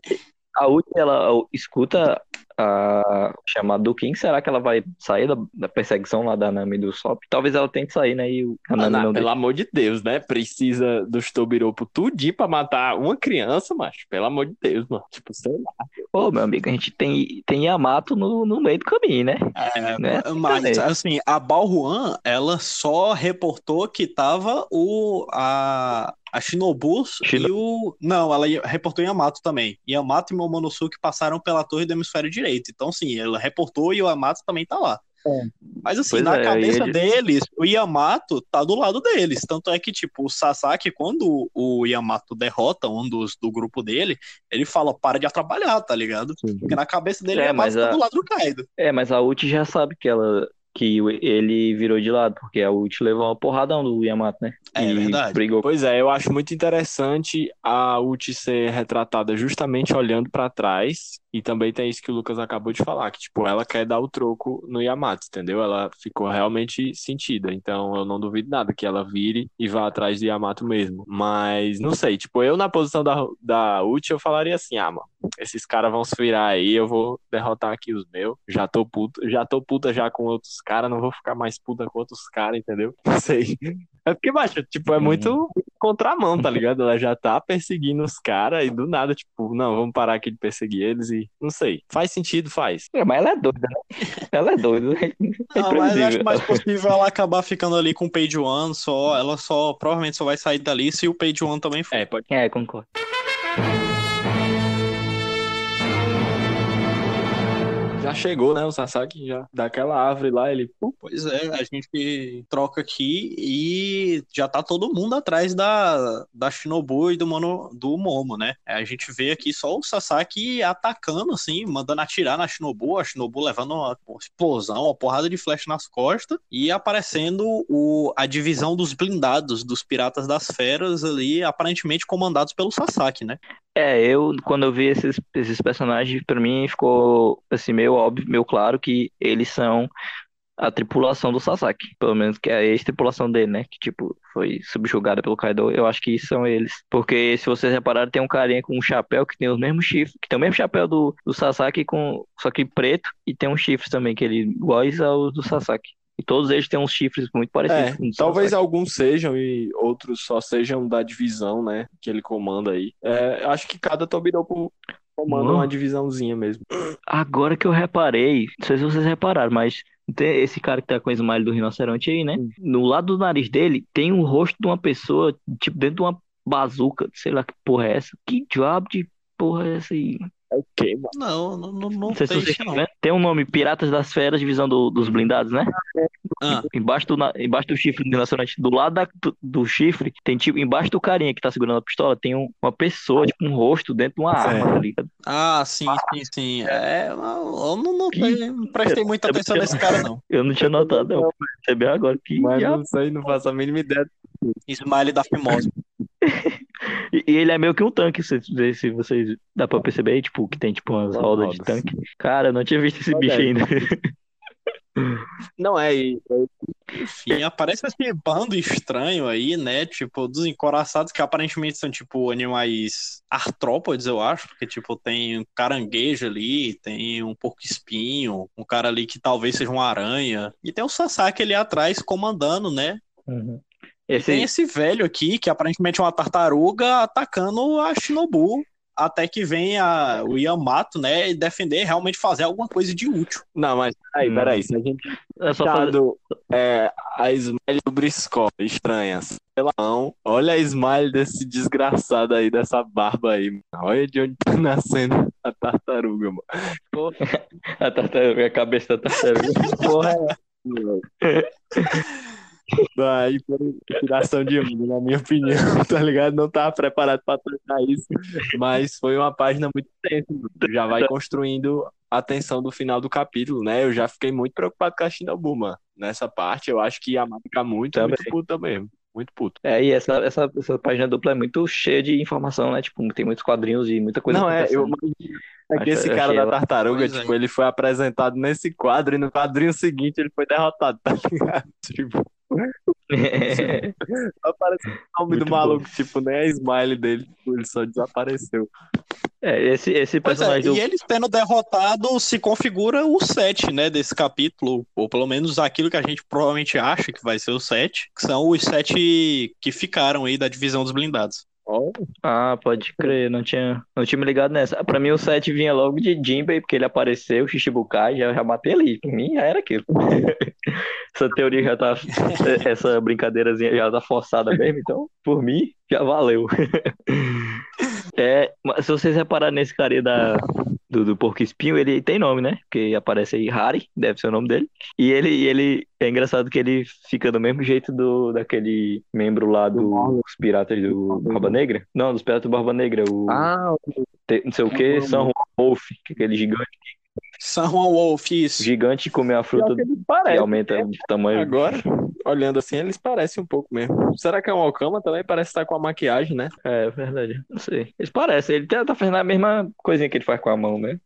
S3: a Uchi, ela escuta a chamada do King. Será que ela vai sair da, da perseguição lá da Nami e do Sop? Talvez ela tente sair, né? E o- a Nami
S2: Ana,
S3: não
S2: pelo
S3: deixa.
S2: amor de Deus, né? Precisa dos Tobiropo tudinho pra matar uma criança, macho. Pelo amor de Deus, mano. Tipo, sei lá.
S3: Ô, meu amigo, a gente tem, tem Yamato no, no meio do caminho, né?
S1: É,
S3: Né?
S1: mas assim, a Balruan, ela só reportou que tava o a a Shinobu
S3: Shino-
S1: e o não, ela reportou Yamato também. Yamato e Momonosuke passaram pela torre do hemisfério direito. Então sim, ela reportou e o Yamato também tá lá. Mas assim,
S3: Pois
S1: na
S3: é,
S1: cabeça
S3: ele-
S1: deles, o Yamato tá do lado deles. Tanto é que, tipo, o Sasaki, quando o Yamato derrota um dos do grupo dele, ele fala, para de atrapalhar, tá ligado? Porque na cabeça dele,
S3: É,
S1: o Yamato
S3: mas
S1: tá
S3: a-
S1: do lado do Kaido.
S3: É, mas a Uchi já sabe que ela que ele virou de lado, porque a Uchi levou uma porradão do Yamato, né?
S1: É
S3: E
S1: verdade.
S3: brigou.
S2: Pois é, eu acho muito interessante a Uchi ser retratada justamente olhando pra trás. E também tem isso que o Lucas acabou de falar, que tipo, ela quer dar o troco no Yamato, entendeu? Ela ficou realmente sentida. Então eu não duvido nada que ela vire e vá atrás do Yamato mesmo. Mas não sei, tipo, eu na posição da, da Uchi, eu falaria assim: ah, mano, esses caras vão se virar aí, eu vou derrotar aqui os meus. Já tô puta, já tô puta já com outros caras, não vou ficar mais puta com outros caras, entendeu? Não sei. É porque, macho, tipo, é muito contramão, tá ligado? Ela já tá perseguindo os caras e do nada, tipo, não, vamos parar aqui de perseguir eles e não sei. Faz sentido, faz.
S3: É, mas ela é doida, né? Ela é doida. É
S1: Não, mas
S3: imprevisível.
S1: acho mais possível ela acabar ficando ali com o Page One, só, ela só, provavelmente só vai sair dali se o Page One também for.
S2: É, pode.
S3: É, concordo.
S2: Já chegou, né? O Sasaki já daquela árvore lá, ele.
S1: Pois é, a gente troca aqui e já tá todo mundo atrás da, da Shinobu e do, Mono, do Momo, né? A gente vê aqui só o Sasaki atacando, assim, mandando atirar na Shinobu, a Shinobu levando uma explosão, uma porrada de flecha nas costas e aparecendo o, a divisão dos blindados, dos Piratas das Feras ali, aparentemente comandados pelo Sasaki, né?
S3: É, eu, quando eu vi esses, esses personagens, pra mim ficou, assim, meio óbvio, meio claro que eles são a tripulação do Sasaki. Pelo menos que é a ex-tripulação dele, né? Que, tipo, foi subjugada pelo Kaido. Eu acho que são eles. Porque, se vocês repararem, tem um carinha com um chapéu que tem os mesmos chifres, que tem o mesmo chapéu do, do Sasaki, com, só que preto, e tem uns chifres também, que ele iguais aos do Sasaki. E todos eles têm uns chifres muito parecidos
S2: É, talvez
S3: Sasaki.
S2: alguns sejam e outros só sejam da divisão, né? Que ele comanda aí. É, acho que cada Tobiropo comanda
S3: Não.
S2: uma divisãozinha mesmo.
S3: Agora que eu reparei, não sei se vocês repararam, mas tem esse cara que tá com o smile do rinoceronte aí, né? No lado do nariz dele tem o rosto de uma pessoa, tipo, dentro de uma bazuca, sei lá que porra é essa. Que diabo de porra é essa aí?
S2: Ok, mano.
S1: Não, não, não, não
S3: Não sei se
S1: tem isso,
S3: estão
S1: não.
S3: vendo. Tem um nome, Piratas das Feras, divisão do- dos blindados, né?
S1: Ah,
S3: Embaixo do, embaixo do chifre do rinoceronte, do lado da- do, do chifre, tem tipo, embaixo do carinha que tá segurando a pistola, tem um- uma pessoa, tipo, um rosto dentro de uma arma, tá ligado?
S1: ah, sim, sim, sim. É, eu não, não, não,
S3: Que-
S1: tenho- não prestei muita
S3: Eu- eu-
S1: atenção nesse cara, não.
S3: Eu não tinha notado, não. Percebeu agora que
S2: Mas
S3: diabo.
S2: não sei, não faço a mínima ideia.
S1: Smiley da Fimosa.
S3: E, e ele é meio que um tanque, se, se se vocês dá pra perceber aí, tipo, que tem tipo umas rodas de
S2: rodas.
S3: tanque. Cara, eu não tinha visto esse
S2: Olha
S3: bicho
S2: aí.
S3: ainda.
S2: Não é, e
S1: Enfim, aparece esse bando estranho aí, né? Tipo, dos encoraçados que aparentemente são, tipo, animais artrópodes, eu acho. Porque, tipo, tem um caranguejo ali, tem um porco-espinho, um cara ali que talvez seja uma aranha. E tem o Sasaki ali atrás comandando, né? E
S3: Esse,
S1: tem esse velho aqui, que aparentemente é uma tartaruga, atacando a Shinobu. Até que vem a, o Yamato, né? E defender, realmente fazer alguma coisa de útil.
S2: Não, mas peraí,
S3: Hum.
S2: peraí. Se a gente
S3: é só
S2: tá
S3: fazer...
S2: do, é, a smile do Briscoe, estranha. Pela mão, olha a smile desse desgraçado aí, dessa barba aí. mano. Olha de onde tá nascendo a tartaruga, mano.
S3: a, tartaruga, a cabeça da tartaruga.
S2: Porra é Aí foi tiração de onda, na minha opinião, tá ligado? Não tava preparado pra tratar isso, mas foi uma página muito tensa. Já vai construindo a tensão do final do capítulo, né? Eu já fiquei muito preocupado com a Shinobu, mano. Nessa parte, eu acho que ia ficar muito,
S3: Também.
S2: muito puta mesmo. Muito puto.
S3: É, e essa, essa, essa página dupla é muito cheia de informação, né? Tipo, tem muitos quadrinhos e muita coisa
S2: Não, é, eu é que
S3: Acho-
S2: esse cara da
S3: ela-
S2: tartaruga,
S1: é.
S2: tipo, ele foi apresentado nesse quadro e no quadrinho seguinte ele foi derrotado, tá ligado? Tipo, aparece o nome
S3: Muito
S2: do maluco, tipo, nem a smile dele, tipo, ele só desapareceu.
S3: é, esse, esse
S1: é,
S3: personagem do...
S1: e eles tendo derrotado, se configura o 7, né, desse capítulo, ou pelo menos aquilo que a gente provavelmente acha que vai ser o 7, que são os 7 que ficaram aí da divisão dos blindados.
S2: Ó,
S3: Ah, pode crer, não tinha, não tinha me ligado nessa. Pra mim o 7 vinha logo de Jinbei, porque ele apareceu, o Shichibukai, já, já matei ali. Pra mim já era aquilo. Essa teoria já tá, essa brincadeirazinha já tá forçada mesmo, então, por mim, já valeu. É, mas se vocês repararem nesse cara da, do, do porco espinho, ele tem nome, né? Porque aparece aí Harry, deve ser o nome dele. E ele, ele é engraçado que ele fica do mesmo jeito do daquele membro lá dos piratas do Barba Negra. Não, dos piratas do Barba Negra, o
S2: Ah,
S3: te- não sei o que, San Juan Wolf, que é aquele gigante,
S1: San Juan Wolf, isso.
S3: gigante que come a fruta
S2: que ele
S3: e
S2: parece.
S3: aumenta de tamanho.
S2: Agora, olhando assim, eles parecem um pouco mesmo. Será que é um Okama também? Parece estar com a maquiagem, né?
S3: É verdade, não sei. Eles parecem, ele tá, tá fazendo a mesma coisinha que ele faz com a mão, né?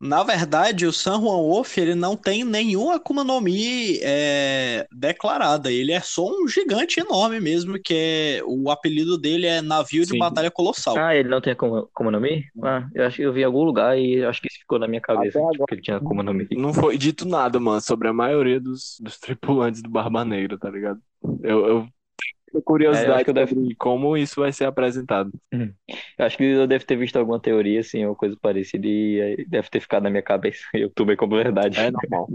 S1: Na verdade, o San Juan Wolf, ele não tem nenhum Akuma no Mi é, declarada. Ele é só um gigante enorme mesmo, que é, o apelido dele é Navio de
S2: Sim.
S1: Batalha Colossal.
S3: Ah, ele não tem como no Mi? Ah, eu acho que eu vi em algum lugar e acho que isso ficou na minha cabeça,
S2: Até
S3: tipo, que ele tinha como no Mi.
S2: Não foi dito nada, mano, sobre a maioria dos, dos tripulantes do Barba Negra, tá ligado? Eu, eu curiosidade
S3: É, deve-
S2: sobre como isso vai ser apresentado.
S3: Eu acho que eu devo ter visto alguma teoria, assim, ou coisa parecida, e aí deve ter ficado na minha cabeça. Eu tomei como verdade.
S2: É normal.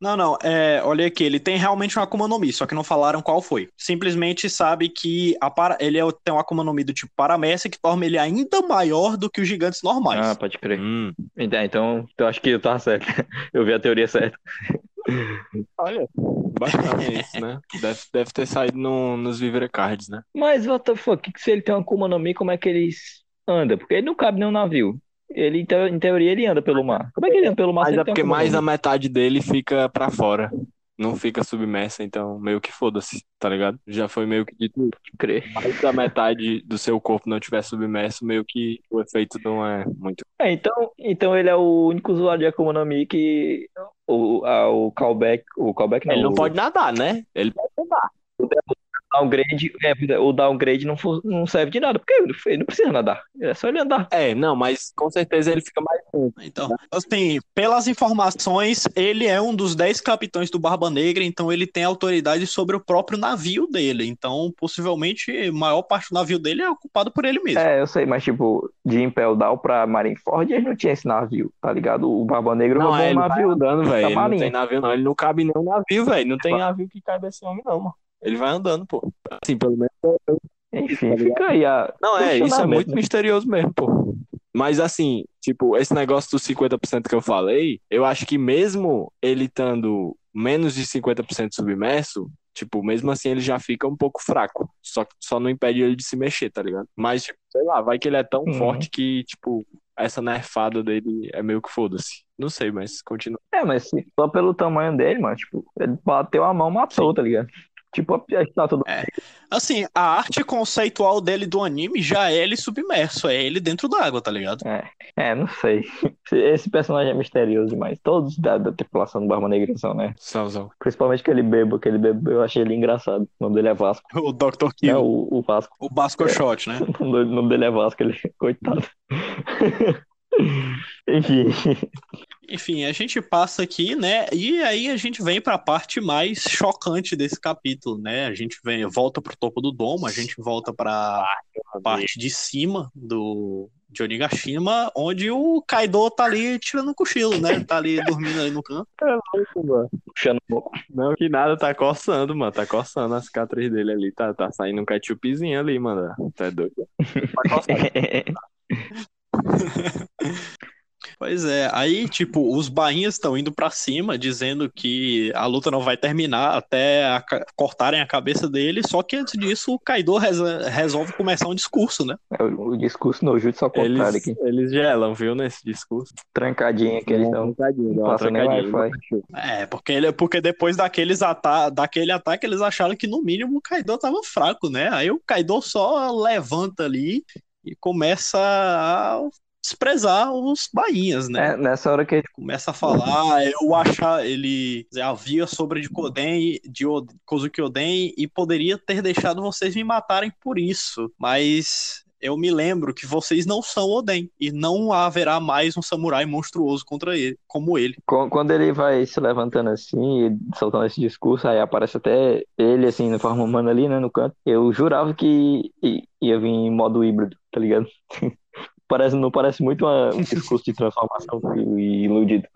S1: Não, não, é, olha aqui, ele tem realmente uma Akuma no Mi, só que não falaram qual foi. Simplesmente sabe que a para, ele é, tem uma Akuma no Mi do tipo Paramécia que torna ele ainda maior do que os gigantes normais.
S3: Ah, pode crer.
S2: Hum,
S3: Então, então, então acho que eu tava certo. Eu vi a teoria certa.
S2: olha, bacana isso, né? Deve, deve ter saído no, nos Vivere Cards, né?
S3: Mas, what the fuck, que se ele tem uma Akuma no Mi, como é que ele anda? Porque ele não cabe nenhum navio. Ele, em teo- em teoria, ele anda pelo mar. Como é que ele anda pelo mar
S2: Mas é porque mais da metade dele fica pra fora. Não fica submersa, então meio que foda-se, tá ligado? Já foi meio que dito.
S3: Crer.
S2: Mais da metade do seu corpo não tiver submerso, meio que o efeito não é muito.
S3: É, então, então ele é o único usuário de Akuma no Mi que o, a, o callback, o callback não,
S2: Ele não
S3: o
S2: pode nadar, né? Ele pode nadar.
S3: Downgrade, é, o downgrade não, fu- não serve de nada, porque ele ele não precisa nadar, é só ele andar.
S2: É, não, mas com certeza ele fica mais tempo.
S1: Então, assim, pelas informações, ele é um dos 10 capitães do Barba Negra, então ele tem autoridade sobre o próprio navio dele. Então, possivelmente, a maior parte do navio dele é ocupado por ele mesmo.
S3: É, eu sei, mas tipo, de Impel Down pra Marineford, ele não tinha esse navio, tá ligado? O Barba Negra
S2: Não,
S3: roubou
S2: é,
S3: um navio.
S2: andando, velho. Ele não tem navio, não. Ele não cabe em nenhum navio, velho. Não tem navio que caiba esse homem, não, mano. Ele vai andando, pô. Assim, pelo menos.
S3: Enfim,
S2: Tá
S3: fica aí a
S2: Não, é, isso é muito
S3: né?
S2: misterioso mesmo, pô. Mas assim, tipo, esse negócio dos 50% que eu falei, eu acho que mesmo ele estando menos de 50% submerso, tipo, mesmo assim ele já fica um pouco fraco. Só, só não impede ele de se mexer, tá ligado? Mas, tipo, sei lá, vai que ele é tão
S3: Uhum.
S2: forte que, tipo, essa nerfada dele é meio que foda-se. Não sei, mas continua.
S3: É, mas só pelo tamanho dele, mano, tipo, ele bateu a mão, matou, tá ligado? Tipo a, a estátua do.
S1: Assim, a arte conceitual dele do anime já é ele submerso, é ele dentro d'água, tá ligado?
S3: É, não sei. Esse personagem é misterioso demais. Todos da, da tripulação do Barba Negra são, né?
S2: Salzão.
S3: Principalmente aquele bebo, aquele bebo, eu achei ele engraçado. O nome dele é Vasco.
S1: O Dr. Kill,
S3: Não, o, o Vasco.
S1: o Basco Shot, né?
S3: O nome dele- o nome dele é Vasco, ele. Coitado. Enfim.
S1: Enfim, a gente passa aqui, né? E aí a gente vem pra parte mais chocante desse capítulo, né? A gente vem, volta pro topo do domo, a gente volta pra parte de cima do de Onigashima, onde o Kaido tá ali tirando um cochilo, né? Tá ali dormindo ali no canto.
S3: Puxando
S2: Não, que nada, tá coçando, mano. Tá coçando a cicatriz dele ali. Tá, tá saindo um ketchupzinho ali, mano. Tá doido. Tá coçando.
S1: Pois é, aí, tipo, os bainhas estão indo pra cima, dizendo que a luta não vai terminar até a cortarem a cabeça dele, só que antes disso o Kaido reza- resolve começar um discurso, né?
S3: É o, o discurso no jutsu ao contrário
S2: Eles,
S3: aqui.
S2: eles gelam, viu, nesse discurso.
S3: Trancadinha que eles estão.
S2: trancadinho, dá uma
S3: passa nem
S2: trancadinha.
S1: É, porque, ele, porque depois daqueles ata daquele ataque eles acharam que no mínimo o Kaido tava fraco, né? Aí o Kaido só levanta ali e começa a desprezar os bainhas, né?
S3: É, nessa hora que ele
S1: começa a falar, eu achar, ele havia sobre de Koden, de Kozuki Oden e poderia ter deixado vocês me matarem por isso, mas eu me lembro que vocês não são Oden e não haverá mais um samurai monstruoso contra ele, como ele.
S3: Qu- Quando ele vai se levantando assim, e soltando esse discurso, aí aparece até ele, assim, na forma humana ali, né, no canto. Eu jurava que ia vir em modo híbrido, tá ligado? Parece, não parece muito uma- um discurso de transformação e iludido.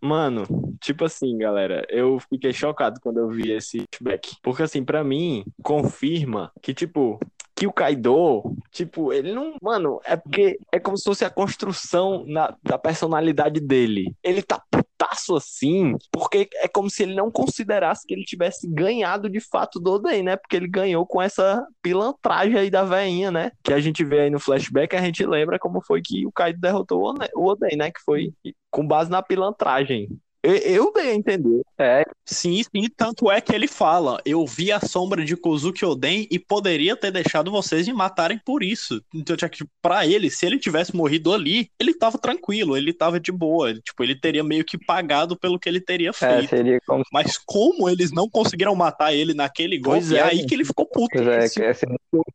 S2: Mano, tipo assim, galera, eu fiquei chocado quando eu vi esse feedback. Porque assim, pra mim, confirma que, tipo, que o Kaido, tipo, ele não. Mano, é porque é como se fosse a construção na- da personalidade dele. Ele tá putaço assim, porque é como se ele não considerasse que ele tivesse ganhado de fato do Oden, né? Porque ele ganhou com essa pilantragem aí da veinha, né? Que a gente vê aí no flashback, a gente lembra como foi que o Kaido derrotou o Oden- né? Que foi com base na pilantragem. Eu, dei a entender.
S3: É,
S1: Sim, sim, tanto é que ele fala, eu vi a sombra de Kozuki Oden e poderia ter deixado vocês me matarem por isso. Então, tipo, pra ele, se ele tivesse morrido ali, ele tava tranquilo, ele tava de boa, ele, tipo, ele teria meio que pagado pelo que ele teria
S3: é,
S1: feito.
S3: seria como
S1: Mas como eles não conseguiram matar ele naquele golpe,
S2: Pois
S1: é,
S2: é,
S1: aí
S2: gente.
S1: que ele ficou puto.
S3: Pois é, é assim,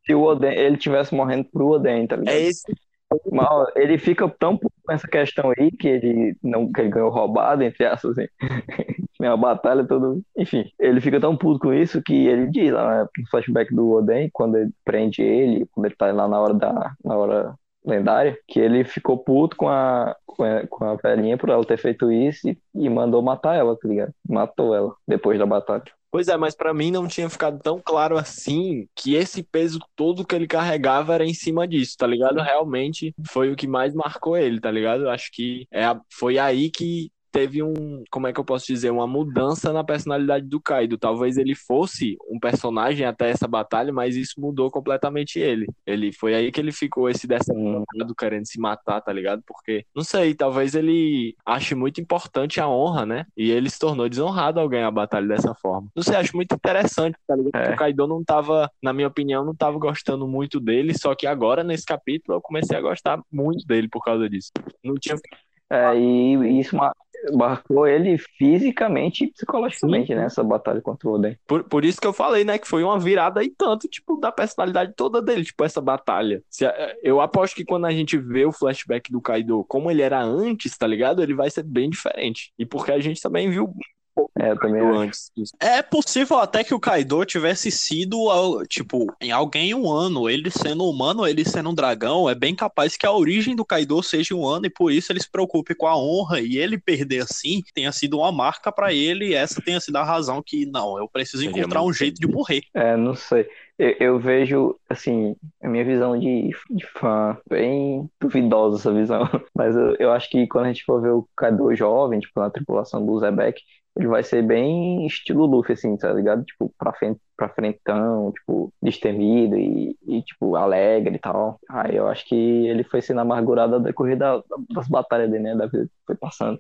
S3: se o Oden, ele tivesse morrendo pro Oden, tá ligado?
S2: É esse.
S3: Mas ó, ele fica tão puto com essa questão aí que ele não que ele ganhou roubado, entre aspas, assim. Uma batalha tudo. Enfim, ele fica tão puto com isso que ele diz lá né, no flashback do Oden, quando ele prende ele, quando ele tá lá na hora da na hora lendária, que ele ficou puto com a com a, velhinha por ela ter feito isso e, e mandou matar ela, tá ligado? Matou ela depois da batalha.
S2: Pois é, mas pra mim não tinha ficado tão claro assim que esse peso todo que ele carregava era em cima disso, tá ligado? Realmente foi o que mais marcou ele, tá ligado? Acho que é, a- foi aí que teve um, como é que eu posso dizer, uma mudança na personalidade do Kaido. Talvez ele fosse um personagem até essa batalha, mas isso mudou completamente ele. Ele foi aí que ele ficou esse decepcionado querendo se matar, tá ligado? Porque, não sei, talvez ele ache muito importante a honra, né? E ele se tornou desonrado ao ganhar a batalha dessa forma. Não sei, acho muito interessante, tá ligado?
S3: É.
S2: O Kaido não tava, na minha opinião, não tava gostando muito dele, só que agora, nesse capítulo, eu comecei a gostar muito dele por causa disso. Não tinha
S3: É, e isso marcou ele fisicamente e psicologicamente,
S2: Sim.
S3: né? Essa batalha contra o Oden.
S2: Por, por isso que eu falei, né, que foi uma virada e tanto, tipo, da personalidade toda dele, tipo, essa batalha. Se eu aposto que quando a gente vê o flashback do Kaido como ele era antes, tá ligado? Ele vai ser bem diferente. E porque a gente também viu
S3: É, também
S2: antes disso.
S1: É possível até que o Kaido tivesse sido, tipo, em alguém um ano. Ele sendo humano, ele sendo um dragão, é bem capaz que a origem do Kaido seja um ano e por isso ele se preocupe com a honra e ele perder assim tenha sido uma marca pra ele e essa tenha sido a razão que, não, eu preciso encontrar um jeito de morrer.
S3: É, não sei. Eu, eu vejo, assim, a minha visão de, de fã, bem duvidosa essa visão. Mas eu, eu acho que quando a gente for ver o Kaido jovem, tipo, na tripulação do Zebek, ele vai ser bem estilo Luffy, assim, tá ligado? Tipo, pra frente, pra frentão, tipo, destemido e, e, tipo, alegre e tal. Aí eu acho que ele foi sendo amargurado ao decorrer da, das batalhas dele, né? Da vida foi passando.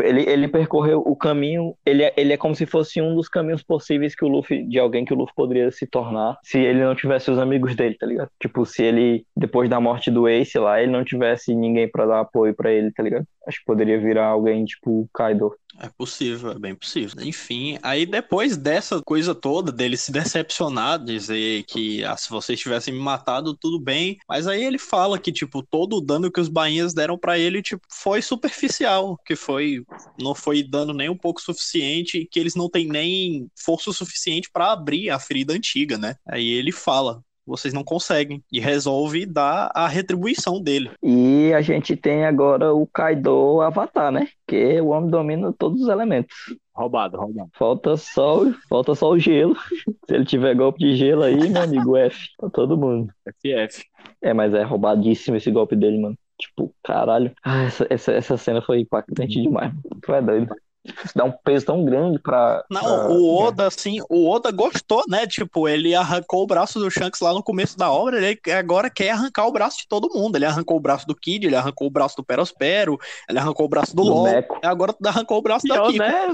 S3: Ele, ele percorreu o caminho, ele é, ele é como se fosse um dos caminhos possíveis que o Luffy, de alguém que o Luffy poderia se tornar se ele não tivesse os amigos dele, tá ligado? Tipo, se ele, depois da morte do Ace lá, ele não tivesse ninguém pra dar apoio pra ele, tá ligado? Acho que poderia virar alguém tipo Kaido.
S1: É possível, é bem possível. Enfim, aí depois dessa coisa toda dele se decepcionar, dizer que ah, se vocês tivessem me matado, tudo bem. Mas aí ele fala que, tipo, todo o dano que os bainhas deram pra ele, tipo, foi superficial, que foi não foi dano nem um pouco suficiente, e que eles não têm nem força suficiente pra abrir a ferida antiga, né? Aí ele fala. Vocês não conseguem. E resolve dar a retribuição dele.
S3: E a gente tem agora o Kaido Avatar, né? Que o homem domina todos os elementos.
S2: Roubado, roubado.
S3: Falta só, falta só o gelo. Se ele tiver golpe de gelo aí, meu amigo, F pra todo mundo.
S2: FF.
S3: É, mas é roubadíssimo esse golpe dele, mano. Tipo, caralho. Ah, essa, essa, essa cena foi impactante demais. Tu é doido. Isso dá um peso tão grande pra.
S1: Não,
S3: pra-
S1: o Oda, assim, o Oda gostou, né? Tipo, ele arrancou o braço do Shanks lá no começo da obra, ele agora quer arrancar o braço de todo mundo. Ele arrancou o braço do Kid, ele arrancou o braço do Perospero, ele arrancou o braço do
S3: Do
S1: LOL,
S3: Neco.
S1: e agora arrancou o braço da Kiko,
S2: né?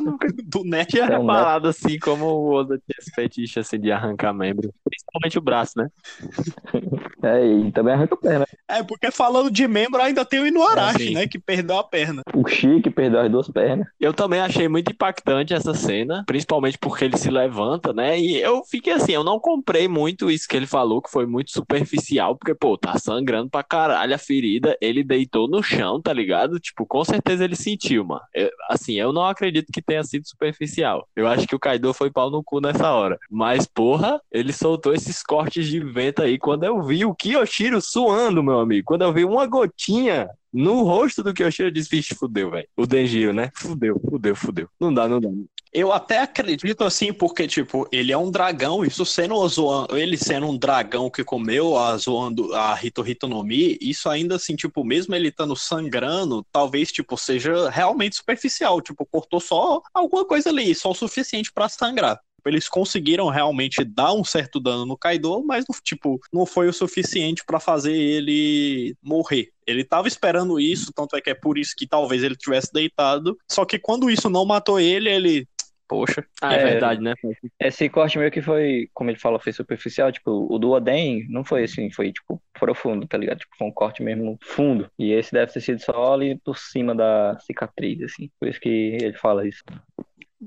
S1: Do
S2: tinha
S3: É um
S2: reparado assim como o Oda tinha esse fetiche assim de arrancar membro. Principalmente o braço, né?
S3: É, e também arranca a perna.
S1: É, porque falando de membro, ainda tem o Inuarashi,
S2: É, sim.
S1: né? Que perdeu a perna.
S3: O Chique perdeu as duas pernas.
S2: Eu também achei muito impactante essa cena, principalmente porque ele se levanta, né? E eu fiquei assim, eu não comprei muito isso que ele falou, que foi muito superficial, porque, pô, tá sangrando pra caralho a ferida, ele deitou no chão, tá ligado? Tipo, com certeza ele sentiu, mano. Eu- assim, eu não acredito que tenha sido superficial. Eu acho que o Kaido foi pau no cu nessa hora. Mas, porra, ele soltou esses cortes de vento aí. Quando eu vi o Kiyoshiro suando, meu amigo, quando eu vi uma gotinha no rosto do Kiyoshiro, eu disse, vixe, fudeu, velho. O Denjiro, né? Fudeu, fudeu, fudeu. Não dá, não dá.
S1: Eu até acredito assim, porque, tipo, ele é um dragão, isso sendo o Zoan, ele sendo um dragão que comeu a zoando a Hito Hito no Mi, isso ainda assim, tipo, mesmo ele estando sangrando, talvez, tipo, seja realmente superficial, tipo, cortou só alguma coisa ali, só o suficiente pra sangrar. Eles conseguiram realmente dar um certo dano no Kaido, mas, tipo, não foi o suficiente pra fazer ele morrer. Ele tava esperando isso, tanto é que é por isso que talvez ele tivesse deitado. Só que quando isso não matou ele, ele. Poxa.
S2: Ah, é,
S3: É.
S2: verdade, né?
S3: Esse corte meio que foi, como ele falou, foi superficial. Tipo, o do Oden não foi assim, foi, tipo, profundo, tá ligado? Tipo, foi um corte mesmo fundo. E esse deve ter sido só ali por cima da cicatriz, assim. Por isso que ele fala isso.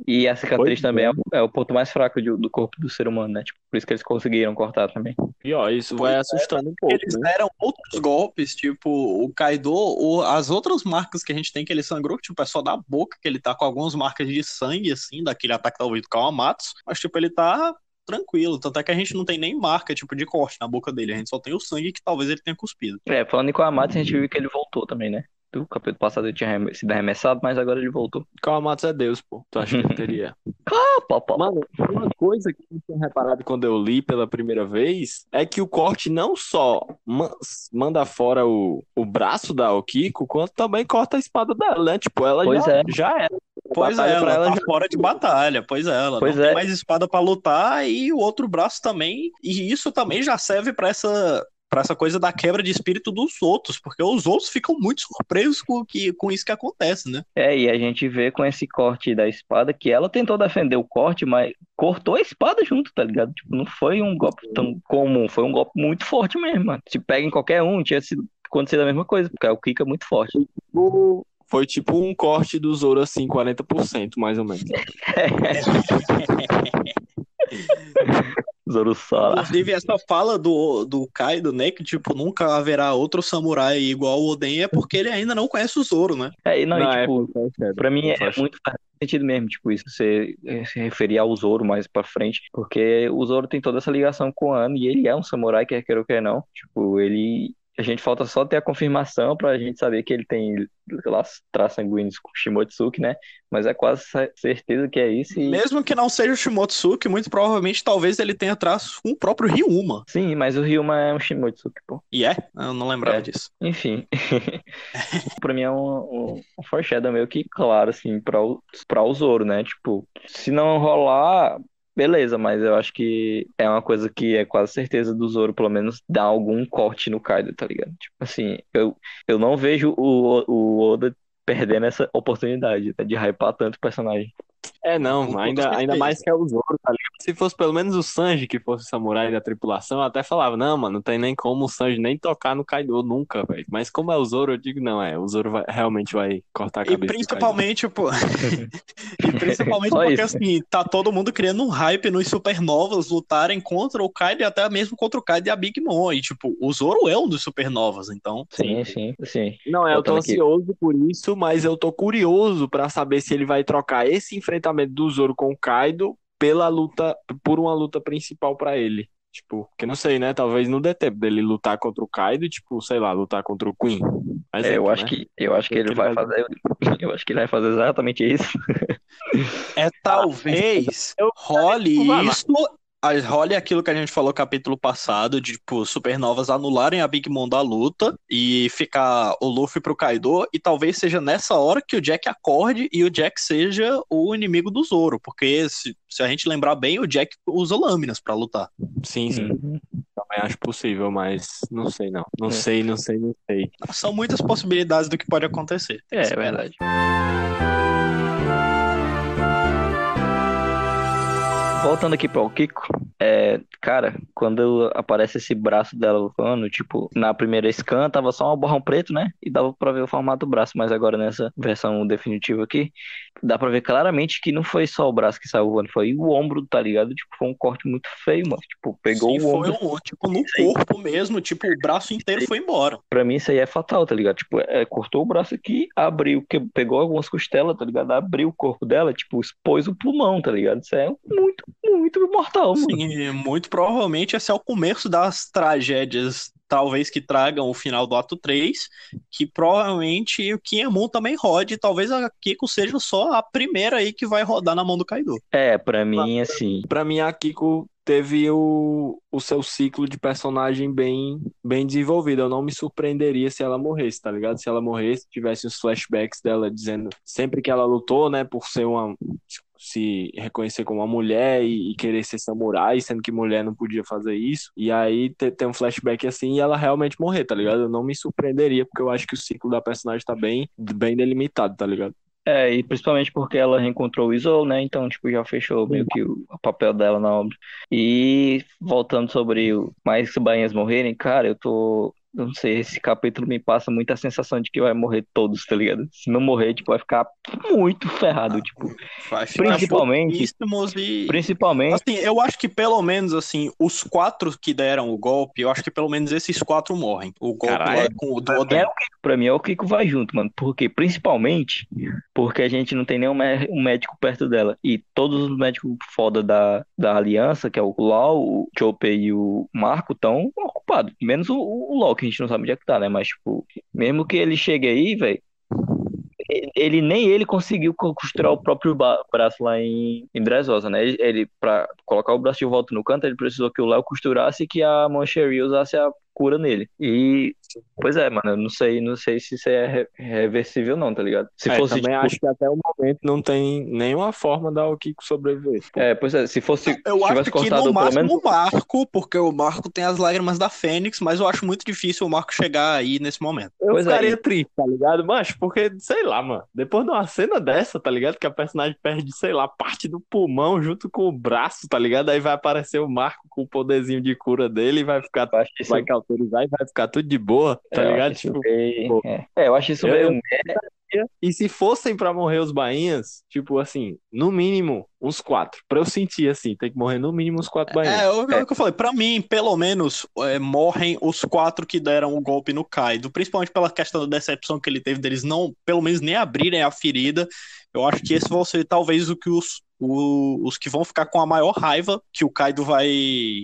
S3: E a cicatriz
S2: Pois
S3: também
S2: é.
S3: é, o- é o ponto mais fraco de- do corpo do ser humano, né? Tipo, por isso que eles conseguiram cortar também.
S2: Pior, isso
S1: Pois
S2: vai
S1: é,
S2: assustando um pouco,
S1: Eles
S2: né?
S1: deram outros golpes, tipo, o Kaido, o- as outras marcas que a gente tem que ele sangrou, tipo, é só da boca, que ele tá com algumas marcas de sangue, assim, daquele ataque talvez do Kawamatsu, mas, tipo, ele tá tranquilo, tanto é que a gente não tem nem marca, tipo, de corte na boca dele, a gente só tem o sangue que talvez ele tenha cuspido.
S3: É, falando em Kawamatsu, a gente viu que ele voltou também, né? O capítulo passado ele tinha sido arremessado, mas agora ele voltou.
S2: Kawamatsu é Deus, pô. Tu acha que ele teria?
S3: Ah, pá, pá.
S2: Mano, uma coisa que eu tinha reparado quando eu li pela primeira vez é que o corte não só ma- manda fora o, o braço da Okiko, quanto também corta a espada dela, né? Tipo, ela
S3: Pois
S2: já,
S3: é.
S2: já era.
S1: Pois é, ela,
S2: ela
S1: tá
S2: já-
S1: fora de batalha. Pois é, ela
S3: Pois
S1: não
S3: é.
S1: tem mais espada pra lutar e o outro braço também. E isso também já serve pra essa para essa coisa da quebra de espírito dos outros, porque os outros ficam muito surpresos com, o que, com isso que acontece, né?
S3: É, e a gente vê com esse corte da espada que ela tentou defender o corte, mas cortou a espada junto, tá ligado? Tipo, não foi um golpe tão comum, foi um golpe muito forte mesmo, mano. Se pega em qualquer um, tinha sido acontecido a mesma coisa, porque o Kika é muito forte.
S2: Tipo, Foi tipo um corte do Zoro, assim, 40%, mais ou menos.
S3: Zoro Sala.
S1: Inclusive, essa fala do, do Kaido, né? Que, tipo, nunca haverá outro samurai igual o Oden, é porque ele ainda não conhece o Zoro, né?
S3: É, e não, e,
S2: Na
S3: tipo,
S2: sério.
S3: Pra mim é
S2: Faz-
S3: muito sentido mesmo, tipo, isso, você se referir ao Zoro mais pra frente, porque o Zoro tem toda essa ligação com o Ano e ele é um samurai, quer queira ou quer não. Tipo, ele. A gente falta só ter a confirmação pra gente saber que ele tem traços sanguíneos com Shimotsuki, né? Mas é quase cer- certeza que é isso e.
S1: Mesmo que não seja o Shimotsuki, muito provavelmente talvez ele tenha traços com o próprio Ryuma.
S3: Sim, mas o Ryuma é um Shimotsuki, pô.
S1: E é? Eu não lembrava
S3: É.
S1: disso.
S3: Enfim. pra mim é um, um, um foreshadow meio que claro, assim, pra o, pra o Zoro, né? Tipo, se não rolar, beleza, mas eu acho que é uma coisa que é quase certeza do Zoro, pelo menos, dar algum corte no Kaido, tá ligado? Tipo assim, eu, eu não vejo o, o Oda perdendo essa oportunidade né, de hypar tanto o personagem.
S2: É, não, ainda, ainda mais que é o Zoro, tá ligado? Se fosse pelo menos o Sanji que fosse o samurai da tripulação, eu até falava, não, mano, não tem nem como o Sanji nem tocar no Kaido nunca, velho. Mas como é o Zoro, eu digo, não, é, o Zoro vai- realmente vai cortar a
S1: E
S2: cabeça Kaido.
S1: principalmente, pô. e principalmente
S3: Só
S1: porque,
S3: isso.
S1: assim, tá todo mundo criando um hype nos supernovas lutarem contra o Kaido e até mesmo contra o Kaido e a Big Mom. E, tipo, o Zoro é um dos supernovas, então.
S3: Sim, sim, sim.
S2: Não, é, eu tô
S3: aqui.
S2: ansioso por isso, mas eu tô curioso pra saber se ele vai trocar esse enfrentamento do Zoro com o Kaido pela luta, por uma luta principal pra ele. Tipo, que não sei, né? Talvez não dê tempo dele lutar contra o Kaido, e, tipo, sei lá, lutar contra o Queen.
S3: É,
S2: Exemplo,
S3: eu acho
S2: né?
S3: que eu acho que
S2: O
S3: ele
S2: que ele
S3: vai
S2: vai-
S3: fazer, eu acho que ele vai fazer exatamente isso.
S1: É talvez
S2: eu-
S1: role isso. A- Role aquilo que a gente falou no capítulo passado, de, tipo, supernovas anularem a Big Mom da luta e ficar o Luffy pro Kaido, e talvez seja nessa hora que o Jack acorde e o Jack seja o inimigo do Zoro, porque se, se a gente lembrar bem, o Jack usa lâminas pra lutar.
S2: Sim, sim,
S3: Uhum.
S2: também acho possível, mas não sei não. Não
S3: É.
S2: sei, não sei, não sei.
S1: São muitas possibilidades do que pode acontecer.
S3: É, é verdade. Voltando aqui para o Kiko, é, cara, quando aparece esse braço dela voando, tipo, na primeira scan tava só um borrão preto, né? E dava pra ver o formato do braço, mas agora nessa versão definitiva aqui, dá pra ver claramente que não foi só o braço que saiu voando, foi o ombro, tá ligado? Tipo, foi um corte muito feio, mano. Tipo, pegou
S1: Sim,
S3: o
S1: foi
S3: ombro.
S1: um, tipo, no corpo mesmo, tipo, o braço inteiro foi embora.
S3: Pra mim isso aí é fatal, tá ligado? Tipo, é, cortou o braço aqui, abriu, que, pegou algumas costelas, tá ligado? Abriu o corpo dela, tipo, expôs o pulmão, tá ligado? Isso é muito, muito mortal, mano.
S1: Sim, muito provavelmente esse é o começo das tragédias, talvez que tragam o final do ato 3, que provavelmente o Kiemon também rode, talvez a Kiko seja só a primeira aí que vai rodar na mão do Kaido.
S3: É, pra mim, assim,
S2: Pra mim, a Kiko teve o, o seu ciclo de personagem bem, bem desenvolvido. Eu não me surpreenderia se ela morresse, tá ligado? Se ela morresse, tivesse os flashbacks dela dizendo sempre que ela lutou, né, por ser uma. Se reconhecer como uma mulher e, e querer ser samurai, sendo que mulher não podia fazer isso. E aí ter, um flashback assim e ela realmente morrer, tá ligado? Eu não me surpreenderia, porque eu acho que o ciclo da personagem tá bem, bem delimitado, tá ligado?
S3: é, e principalmente porque ela reencontrou o Izou, né? Então, tipo, já fechou meio que o, o papel dela na obra. E voltando sobre o mais bainhas morrerem, cara, eu tô. Não sei, esse capítulo me passa muita sensação de que vai morrer todos, tá ligado? Se não morrer, tipo, vai ficar muito ferrado, tipo.
S1: Vai ficar
S3: Principalmente-
S1: e.
S3: Principalmente.
S1: Assim, eu acho que pelo menos, assim, os quatro que deram o golpe, eu acho que pelo menos esses quatro morrem. O golpe
S2: Caralho.
S1: lá com o do
S3: É o Kiko, pra mim é o Kiko vai junto, mano. Porque, principalmente, porque a gente não tem nenhum mé- um médico perto dela. E todos os médicos foda da, da aliança, que é o Lau, o Chopper e o Marco, estão ocupados. Menos o, o Loki, a gente não sabe onde é que tá, né? Mas, tipo, mesmo que ele chegue aí, velho, ele nem ele conseguiu costurar o próprio braço lá em, em né? Ele, ele para colocar o braço de volta no canto, ele precisou que o Léo costurasse e que a Moncherie usasse a cura nele. E, pois é, mano, eu não sei, não sei se isso é reversível não, tá ligado? Se
S2: É,
S3: fosse,
S2: também
S3: tipo,
S2: acho que até o momento não tem nenhuma forma da Kiko sobreviver.
S3: é, pois é, se fosse,
S1: Eu
S3: se
S1: acho
S3: tivesse
S1: que
S3: cortado
S1: no máximo
S3: menos
S1: o Marco, porque o Marco tem as lágrimas da Fênix, mas eu acho muito difícil o Marco chegar aí nesse momento.
S2: Eu
S3: Pois é,
S2: ficaria
S3: e-
S2: triste, tá ligado? Mas, porque, sei lá, mano, depois de uma cena dessa, tá ligado? Que a personagem perde, sei lá, parte do pulmão junto com o braço, tá ligado? Aí vai aparecer o Marco com o poderzinho de cura dele e vai ficar, vai cauterizar e vai ficar tudo de boa, tá
S3: é,
S2: ligado? Tipo,
S3: meio- é. É, eu acho isso
S2: Eu-
S3: meio
S2: E se fossem pra morrer os bainhas, tipo assim, no mínimo uns quatro. Pra eu sentir assim, tem que morrer no mínimo uns quatro bainhas.
S1: É, o o que eu falei, pra mim, pelo menos, é, morrem os quatro que deram o golpe no Kaido, principalmente pela questão da decepção que ele teve deles não, pelo menos, nem abrirem a ferida. Eu acho que esse vão ser talvez o que os, o- os que vão ficar com a maior raiva que o Kaido vai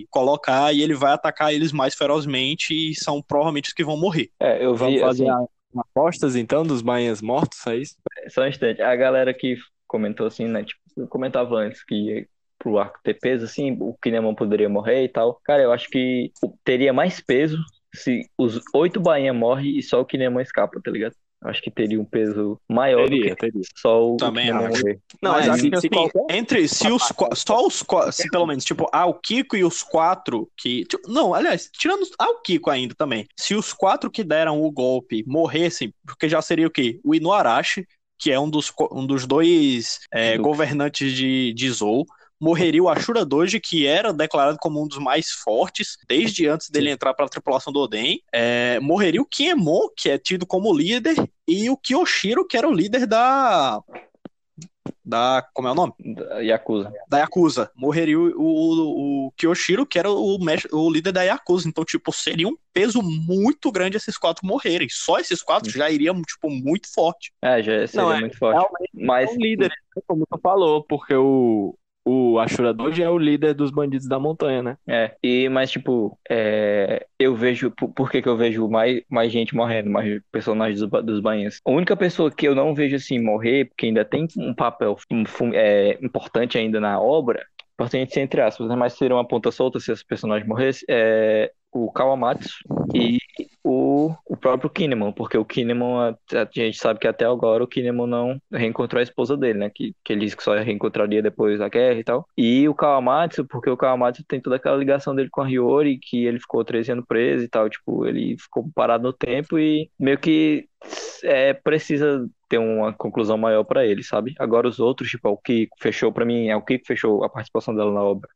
S1: colocar e ele vai atacar eles mais ferozmente e são provavelmente os que vão morrer.
S3: É, eu vi,
S2: fazer
S3: assim,
S2: apostas então dos bainhas mortos, é isso?
S3: só um instante, a galera que comentou assim, né, tipo, eu comentava antes que pro arco ter peso, assim, o Kinemon poderia morrer e tal. Cara, eu acho que teria mais peso se os oito bainha morrem e só o Kinemon escapa, tá ligado? Acho que teria um peso maior do
S2: Teria,
S3: que
S2: teria.
S3: só o
S1: Também
S3: Kinemon
S1: acho.
S3: morrer.
S2: Não,
S1: Mas
S2: é,
S1: acho que
S2: se
S1: assim,
S2: qualquer-
S1: entre se os só os se pelo menos tipo ah, o Kiko e os quatro que tipo, não, aliás, tirando ah, o Kiko ainda também. Se os quatro que deram o golpe morressem, porque já seria o quê? O Inuarashi, que é um dos um dos dois é,
S3: Do-
S1: governantes de, de Zou. Morreria o Ashura Doji, que era declarado como um dos mais fortes desde antes dele entrar para a tripulação do Oden. É, morreria o Kiemon, que é tido como líder, e o Kyoshiro, que era o líder da. Da. Como é o nome?
S3: Da Yakuza.
S1: da Yakuza. Morreria o, o, o Kyoshiro, que era o, o líder da Yakuza. Então, tipo, seria um peso muito grande esses quatro morrerem. Só esses quatro já iriam, tipo, muito forte.
S3: É, já seria
S2: Não, é,
S3: muito forte.
S2: Realmente
S3: Mas
S2: são líderes, né, como tu falou, porque o, o Ashura Doji é o líder dos bandidos da montanha, né?
S3: É, e, mas tipo, é, eu vejo, por, por que que eu vejo mais, mais gente morrendo, mais personagens dos, dos bainhas? A única pessoa que eu não vejo assim morrer, porque ainda tem um papel é, importante ainda na obra, importante entre aspas, né, mas seria uma ponta solta se esse personagem morresse, é o Kawamatsu e o, o próprio Kinemon, porque o Kinemon, a, a gente sabe que até agora o Kinemon não reencontrou a esposa dele, né? Que, que ele disse que só reencontraria depois da guerra e tal. E o Kawamatsu, porque o Kawamatsu tem toda aquela ligação dele com a Hiyori, que ele ficou 13 anos preso e tal, tipo, ele ficou parado no tempo e meio que é, precisa ter uma conclusão maior pra ele, sabe? Agora os outros, tipo, é o Kiko fechou pra mim, é o Kiko fechou a participação dela na obra.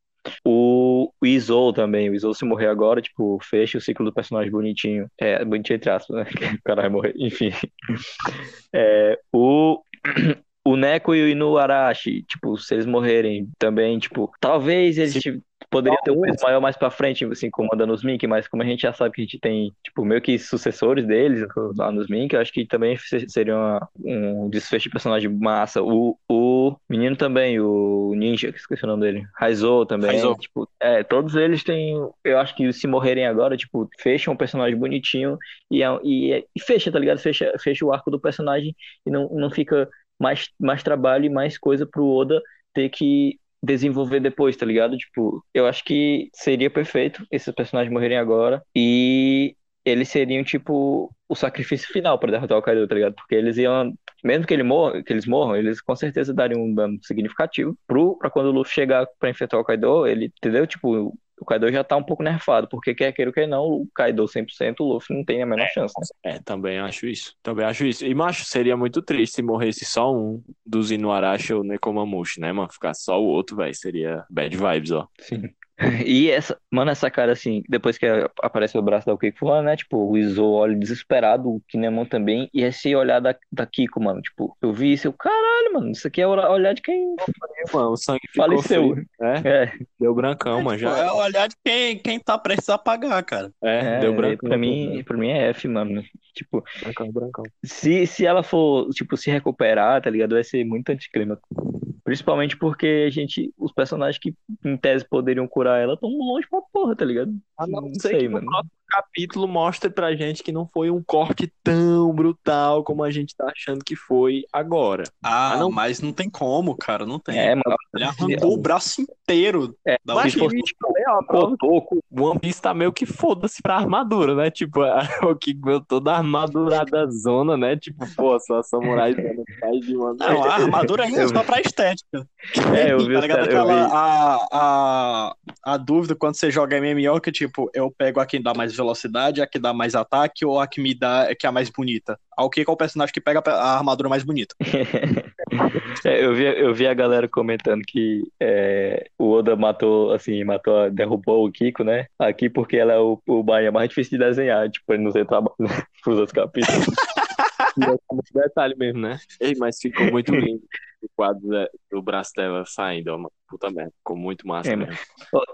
S3: O, o Izou também, o Izou se morrer agora, tipo, fecha o ciclo do personagem bonitinho. É, bonitinho entre aspas, né? O cara vai morrer, enfim. É, o, o Neko e o Inuarashi, tipo, se eles morrerem também, tipo, talvez eles
S2: Se-
S3: poderiam ter um peso maior mais pra frente, assim, comandando os Mink, mas como a gente já sabe que a gente tem, tipo, meio que sucessores deles lá nos Mink, eu acho que também se- seria uma- um desfecho de personagem massa. O, o menino também, o Ninja, que esqueci o nome dele, Raizou também,
S1: Raizou.
S3: tipo, é, todos eles têm, eu acho que se morrerem agora, tipo, fecham um personagem bonitinho e, é- e, e fecha, tá ligado? Fecha, fecha o arco do personagem e não, não fica mais, mais trabalho e mais coisa pro Oda ter que desenvolver depois, tá ligado? Tipo, eu acho que seria perfeito esses personagens morrerem agora e eles seriam, tipo, o sacrifício final pra derrotar o Kaido, tá ligado? Porque eles iam, mesmo que, ele morra, que eles morram, eles com certeza dariam um dano significativo pro, pra quando o Luffy chegar pra enfrentar o Kaido, ele, entendeu? Tipo, o Kaido já tá um pouco nerfado, porque quer queira ou quer não, o Kaido 100%, o Luffy não tem a menor chance, né?
S2: É, também acho isso. Também acho isso. E, macho, seria muito triste se morresse só um dos Inuarashi ou Nekomamushi, né, mano? Ficar só o outro, velho, seria bad vibes, ó.
S3: Sim. E essa, mano, essa cara assim, depois que aparece o braço da Kiko né? Tipo, o Izou olha desesperado, o Kinemon também, e esse olhar da, da Kiko, mano, tipo, eu vi isso, eu, caralho, mano, isso aqui é o olhar de quem
S2: Mano, o sangue ficou
S3: faleceu.
S2: frio, né?
S3: É,
S2: Deu brancão, mano, já.
S1: é o olhar de quem, quem tá prestes a pagar, cara.
S2: É,
S3: é,
S2: deu brancão.
S3: pra mim, pra mim é F, mano. Tipo,
S2: Brancão, brancão.
S3: se, se ela for, tipo, se recuperar, tá ligado? Vai ser muito anticlímax. Principalmente porque a gente, os personagens que em tese poderiam curar ela estão longe pra porra, tá ligado?
S2: A não,
S3: Não sei,
S2: que no
S3: mano.
S2: próximo capítulo mostre pra gente que não foi um corte tão brutal como a gente tá achando que foi agora.
S1: Ah,
S2: Ah, não.
S1: mas não tem como, cara, não tem.
S3: É, mano.
S1: Ele arrancou o braço inteiro
S3: É,
S1: da
S2: Mas,
S1: última.
S2: É, prova
S3: Cotoco,
S2: O One Piece tá meio que foda-se pra armadura, né? Tipo, a- o que toda a armadura da zona, né? Tipo, pô, só samurai de uma
S1: Não, a armadura ainda é só pra estética.
S3: É, eu vi
S1: tá
S3: caras- eu
S1: Aquela,
S3: vi.
S1: a, a, a dúvida quando você joga MMO que, tipo, eu pego a que dá mais velocidade, a que dá mais ataque ou a que me dá, que é a mais bonita. Ao que qual personagem que pega a armadura mais bonita?
S3: É, eu vi, eu vi a galera comentando que é, o Oda matou, assim, matou, derrubou o Kiko, né? Aqui porque ela é o, o Bahia mais difícil de desenhar, tipo, ele não tem trabalho pros outros capítulos.
S2: muito detalhe mesmo, né? Ei, mas ficou muito lindo o quadro da- do braço dela saindo, ó, mano. Puta merda, ficou muito massa
S3: É,
S2: mesmo.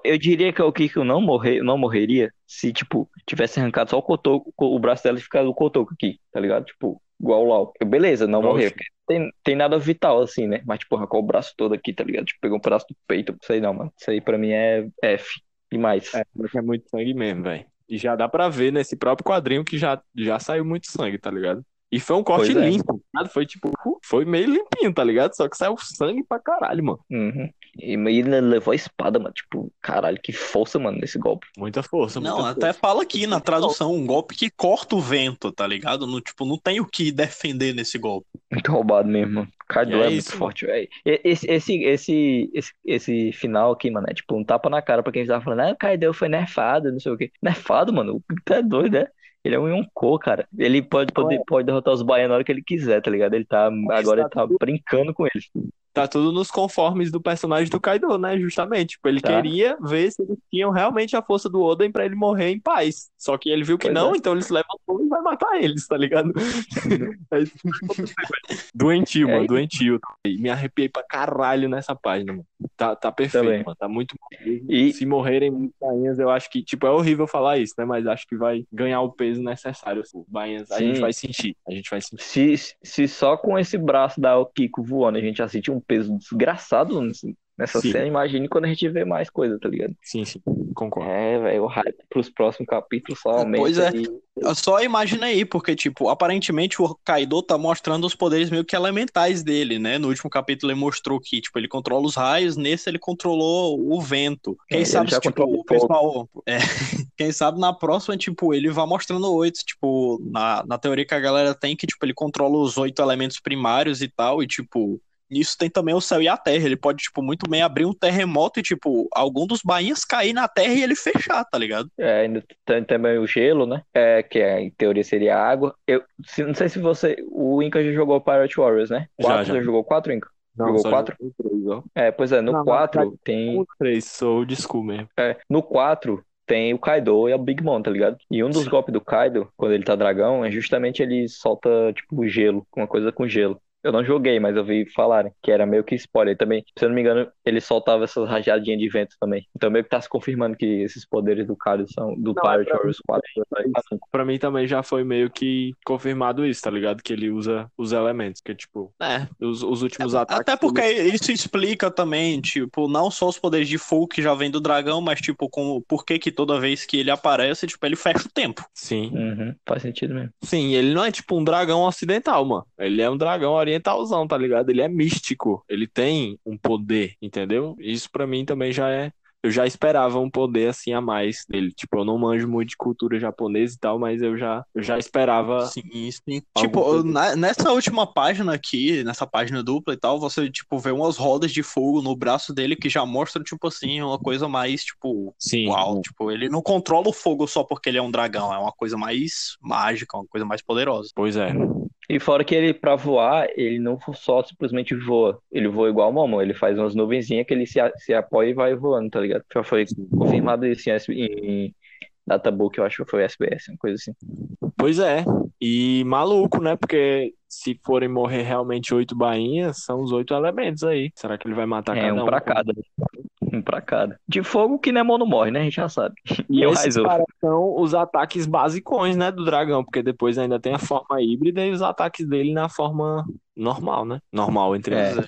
S3: Eu diria que o Kiko não, morrer, não morreria se, tipo, tivesse arrancado só o cotoco, o braço dela e ficado o cotoco aqui, tá ligado? Tipo, igual o Lau. Beleza, não
S2: Oxe.
S3: morreu. porque Tem, tem nada vital, assim, né? Mas, tipo, arrancou o braço todo aqui, tá ligado? Tipo, pegou um pedaço do peito. Sei não, mano. Isso aí pra mim é F. Demais.
S2: É, mas é muito sangue mesmo, velho. E já dá pra ver nesse próprio quadrinho que já, já saiu muito sangue, tá ligado? E foi um corte
S3: Pois é.
S2: limpo, tá ligado? Foi tipo, foi meio limpinho, tá ligado? Só que saiu sangue pra caralho, mano.
S3: Uhum. E ele levou a espada, mano. Tipo, caralho, que força, mano, nesse golpe.
S2: Muita força,
S1: Não,
S2: muita
S1: até
S2: força.
S1: fala aqui na tradução, um golpe que corta o vento, tá ligado? Não, tipo, não tem o que defender nesse golpe.
S3: Muito roubado mesmo, mano.
S2: E é
S3: é, muito
S2: isso,
S3: forte, velho. Esse, esse, esse, esse, esse final aqui, mano, é tipo um tapa na cara pra quem tava falando, ah, o Kaido foi nerfado, não sei o quê. Nerfado, mano? Tu é doido, né? Ele é um Yonkou, cara. Ele pode, pode, pode derrotar os baianos na hora que ele quiser, tá ligado? Ele tá, agora ele tá brincando com eles.
S2: Tá tudo nos conformes do personagem do Kaido, né? Justamente. Tipo, ele
S3: Tá.
S2: queria ver se eles tinham realmente a força do Oden pra ele morrer em paz. Só que ele viu que
S3: Pois
S2: não,
S3: é.
S2: então ele se levantou e vai matar eles, tá ligado? É isso que vai acontecer, velho. Doentio,
S3: É
S2: mano, doentio. Me arrepiei pra caralho nessa página, mano. Tá, tá perfeito,
S3: Também.
S2: mano. Tá muito.
S3: E-
S2: Se morrerem muitos bainhas, eu acho que, tipo, é horrível falar isso, né? Mas acho que vai ganhar o peso necessário. Assim. Bainhas, a gente vai sentir. A gente vai sentir.
S3: Se, se só com esse braço da Kiko voando a gente já sentiu um peso desgraçado nessa
S2: Sim.
S3: cena, imagine quando a gente vê mais coisa, tá ligado?
S2: Sim, sim. Concordo.
S3: É, velho, o hype pros próximos capítulos só aumenta.
S1: Pois é.
S3: e-
S1: Só imagina aí, porque, tipo, aparentemente o Kaido tá mostrando os poderes meio que elementais dele, né? No último capítulo ele mostrou que, tipo, ele controla os raios, nesse ele controlou o vento.
S3: É,
S1: Quem
S3: ele
S1: sabe,
S3: já
S1: tipo, o pessoal. é, quem sabe na próxima, tipo, ele vai mostrando oito. Tipo, na, na teoria que a galera tem, que, tipo, ele controla os oito elementos primários e tal, e, tipo. Nisso tem também o céu e a terra. Ele pode, tipo, muito bem abrir um terremoto e, tipo, algum dos bainhas cair na terra e ele fechar, tá ligado?
S3: É, ainda tem também o gelo, né? É, que é, em teoria seria água. Eu se- não sei se você. O Inca já jogou Pirate Warriors, né?
S2: Já,
S3: Quatro,
S2: já.
S3: já jogou quatro, Inca?
S2: Não,
S3: Jogou
S2: só
S3: quatro?
S2: joguei três, ó.
S3: É, pois é, no
S2: Não, na
S3: 4
S2: verdade,
S3: tem.
S2: Um, três, sou old school mesmo.
S3: É, no 4 tem o Kaido e a Big Mom, tá ligado? E um dos
S1: Sim.
S3: golpes do Kaido, quando ele tá dragão, é justamente ele solta, tipo, gelo, uma coisa com gelo. Eu não joguei, mas eu vi falarem que era meio que spoiler também. Se eu não me engano, ele soltava essas rajadinhas de vento também. Então meio que tá se confirmando que esses poderes do Kaido são do
S2: Não,
S3: Pirate
S2: é
S3: Warriors 4.
S2: Pra mim também já foi meio que confirmado isso, tá ligado? Que ele usa os elementos, que tipo, é, os, os últimos ataques.
S1: Até porque isso explica também, tipo, não só os poderes de fogo que já vem do dragão, mas, tipo, com, por que que toda vez que ele aparece, tipo, ele fecha o tempo.
S2: Sim.
S3: Uhum, faz sentido mesmo.
S2: Sim, ele não é tipo um dragão ocidental, mano. Ele é um dragão orientalzão, tá ligado? Ele é místico. Ele tem um poder, entendeu? Isso pra mim também já é. Eu já esperava um poder assim a mais dele. Tipo, eu não manjo muito de cultura japonesa e tal, mas eu já, eu já esperava.
S1: Sim, sim. Tipo, na- nessa última página aqui, nessa página dupla e tal, você, tipo, vê umas rodas de fogo no braço dele que já mostram, tipo assim, uma coisa mais, tipo,
S2: Sim.
S1: uau. Tipo, ele não controla o fogo só porque ele é um dragão, é uma coisa mais mágica, uma coisa mais poderosa.
S2: Pois é.
S3: E fora que ele, pra voar, ele não só simplesmente voa. Ele voa igual o Momo. Ele faz umas nuvenzinhas que ele se, se apoia e vai voando, tá ligado? Já foi confirmado isso em, em Databook, eu acho que foi SBS, uma coisa assim.
S2: Pois é. E maluco, né? Porque se forem morrer realmente oito bainhas, são os oito elementos aí. Será que ele vai matar
S3: É,
S2: cada
S3: um pra cada. Um pra cada. De fogo, que Nemo não morre, né? A gente já sabe.
S2: E
S3: E o Raizo?
S2: são os ataques basicões, né, do dragão, porque depois ainda tem a forma híbrida e os ataques dele na forma normal, né? Normal entre
S3: É.
S2: eles.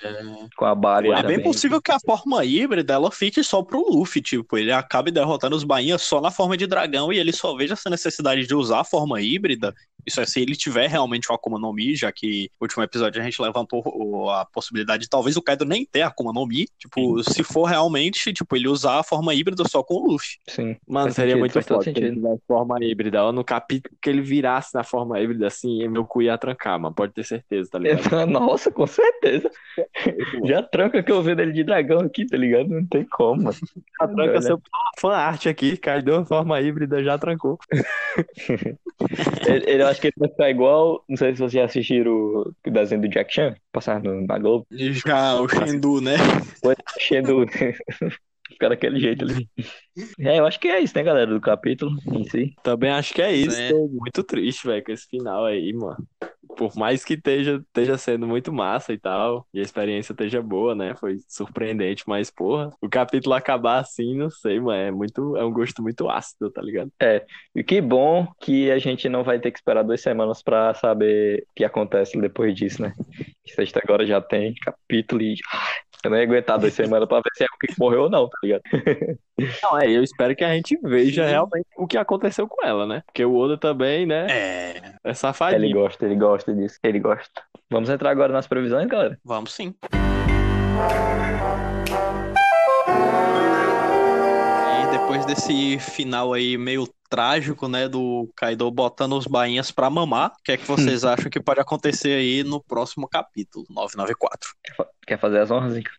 S3: Com a Bária
S1: É bem
S3: também.
S1: possível que a forma híbrida ela fique só pro Luffy, tipo, ele acabe derrotando os bainhas só na forma de dragão e ele só veja essa necessidade de usar a forma híbrida. Isso é se ele tiver realmente o Akuma no Mi, já que no último episódio a gente levantou a possibilidade de talvez o Kaido nem ter Akuma no Mi. Tipo, se for realmente, tipo, ele usar a forma híbrida só com o Luffy.
S3: Sim.
S2: Mano,
S3: Faz
S2: seria
S3: sentido,
S2: muito
S3: faz
S2: foda se ele tivesse forma híbrida. Ó, no capítulo que ele virasse na forma híbrida assim, meu cu ia trancar, mano. Pode ter certeza, tá ligado?
S3: Nossa, com certeza. Já tranca que eu vejo ele de dragão aqui, tá ligado? Não tem como. mano.
S2: Já tranca
S3: Olha.
S2: seu fan art aqui, Kaido, forma híbrida, já trancou.
S3: Ele, ele- acho que ele vai ficar igual. Não sei se vocês já assistiram o o desenho do Jack Chan, passar no, na Globo.
S1: Já o Shendu, né?
S3: Cheio do. Ficar daquele jeito ali. É, eu acho que é isso, né, galera, do capítulo em si.
S2: Também acho que é isso.
S1: É.
S2: Tô muito triste, velho, com esse final aí, mano. Por mais que esteja, esteja sendo muito massa e tal, e a experiência esteja boa, né? Foi surpreendente, mas, porra, o capítulo acabar assim, não sei, mano. É muito, é um gosto muito ácido, tá ligado?
S3: E que bom que a gente não vai ter que esperar duas semanas pra saber o que acontece depois disso, né? Sexta agora já tem capítulo e. Eu não ia aguentar duas semanas pra ver se é o que morreu ou não, tá ligado?
S2: Não, é, eu espero que a gente veja
S1: Sim.
S2: realmente o que aconteceu com ela, né? Porque o Oda também, né,
S1: É,
S2: é
S3: Ele
S2: safadinho.
S3: gosta, ele gosta disso. Ele gosta. Vamos entrar agora nas previsões, galera?
S1: vamos sim. E depois desse final aí meio trágico, né, do Kaido botando os bainhas pra mamar, o que é que vocês acham que pode acontecer aí no próximo capítulo, 994?
S3: Quer fazer as honras, Zica?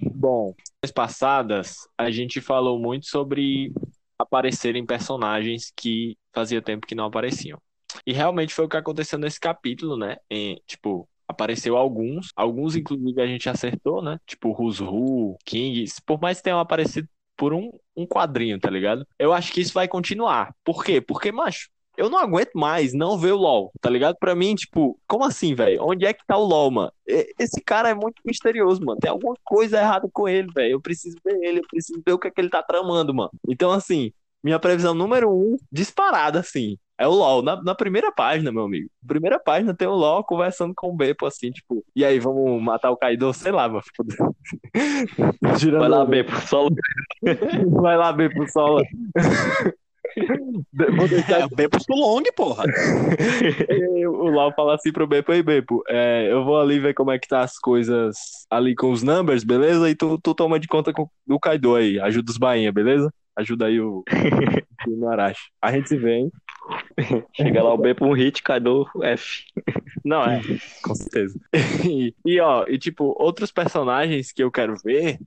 S2: Bom, nas passadas, a gente falou muito sobre aparecerem personagens que fazia tempo que não apareciam. E realmente foi o que aconteceu nesse capítulo, né? Em, tipo, apareceu alguns, alguns inclusive a gente acertou, né? Tipo, Rusru, Kings, por mais que tenham aparecido por um, um quadrinho, tá ligado? Eu acho que isso vai continuar. Por quê? Porque, macho, eu não aguento mais não ver o LoL, tá ligado? Pra mim, tipo, como assim, velho? Onde é que tá o LoL, mano? Esse cara é muito misterioso, mano. Tem alguma coisa errada com ele, velho. Eu preciso ver ele, eu preciso ver o que é que ele tá tramando, mano. Então, assim, minha previsão número um, disparada, assim, é o LoL. Na, na primeira página, meu amigo. Primeira página tem o LoL conversando com o Beppo, assim, tipo, e aí, vamos matar o Kaido? Sei lá, mano. Girando
S3: Vai lá, Bepo, só
S2: Vai lá, Beppo, sola. Vou deixar
S1: É, bem pro long, porra.
S2: E o Lau fala assim pro Beppo, ei Beppo, é, eu vou ali ver como é que tá as coisas ali com os numbers, beleza? E tu, tu toma de conta com, do Kaido aí, ajuda os bainha, beleza? Ajuda aí o, o Narashi. A gente se vê, hein?
S3: Chega lá o B pra um hit, Kaido F.
S2: Não, é, com certeza. E, e, ó, e tipo, outros personagens que eu quero ver,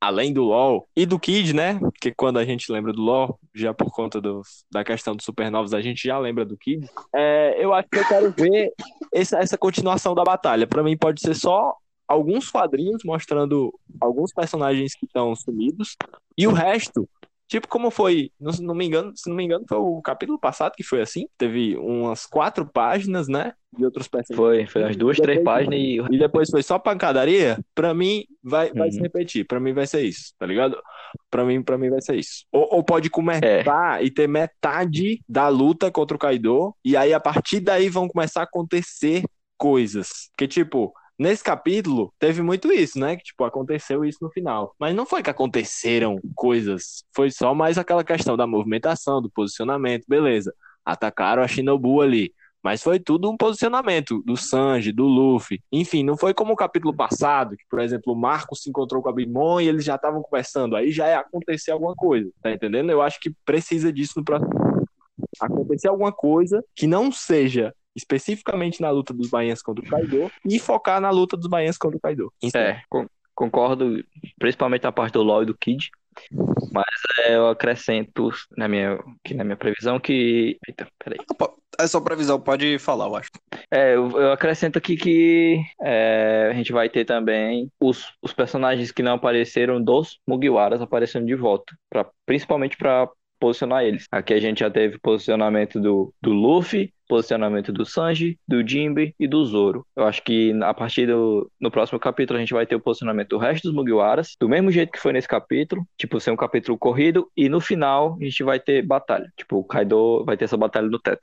S2: além do LoL e do Kid, né? Porque quando a gente lembra do LoL, já por conta dos, da questão dos supernovos, a gente já lembra do Kid. É, eu acho que eu quero ver essa, essa continuação da batalha. Pra mim pode ser só alguns quadrinhos mostrando alguns personagens que estão sumidos e o resto Tipo, como foi, não, não me engano, se não me engano, foi o capítulo passado que foi assim. Teve umas quatro páginas, né? De outros personagens.
S3: Foi, foi umas duas, três páginas e.
S2: E depois foi só pancadaria, pra mim vai, vai
S3: Uhum.
S2: se repetir. Pra mim vai ser isso, tá ligado? Pra mim, pra mim vai ser isso. Ou, ou pode começar e ter metade da luta contra o Kaido, e aí a partir daí vão começar a acontecer coisas. Porque, tipo, nesse capítulo teve muito isso, né? Que, tipo, aconteceu isso no final. Mas não foi que aconteceram coisas, foi só mais aquela questão da movimentação, do posicionamento, beleza. Atacaram a Shinobu ali. Mas foi tudo um posicionamento do Sanji, do Luffy. Enfim, não foi como o capítulo passado, que, por exemplo, o Marco se encontrou com a Big Mom e eles já estavam conversando. Aí já ia acontecer alguma coisa, tá entendendo? Eu acho que precisa disso no próximo. Acontecer alguma coisa que não seja especificamente na luta dos Bainhas contra o Kaido e focar na luta dos Bainhas contra o Kaido.
S3: É, con- concordo, principalmente na parte do LoL e do Kid. Mas é, eu acrescento na minha, aqui na minha previsão que. Eita, peraí.
S1: É só previsão, pode falar, eu acho.
S3: É, eu, eu acrescento aqui que é, a gente vai ter também os, os personagens que não apareceram dos Mugiwaras aparecendo de volta, pra, principalmente para posicionar eles. Aqui a gente já teve posicionamento do, do Luffy, posicionamento do Sanji, do Jinbe e do Zoro. Eu acho que a partir do no próximo capítulo a gente vai ter o posicionamento do resto dos Mugiwaras, do mesmo jeito que foi nesse capítulo, tipo, ser um capítulo corrido, e no final a gente vai ter batalha. Tipo, o Kaido vai ter essa batalha no teto.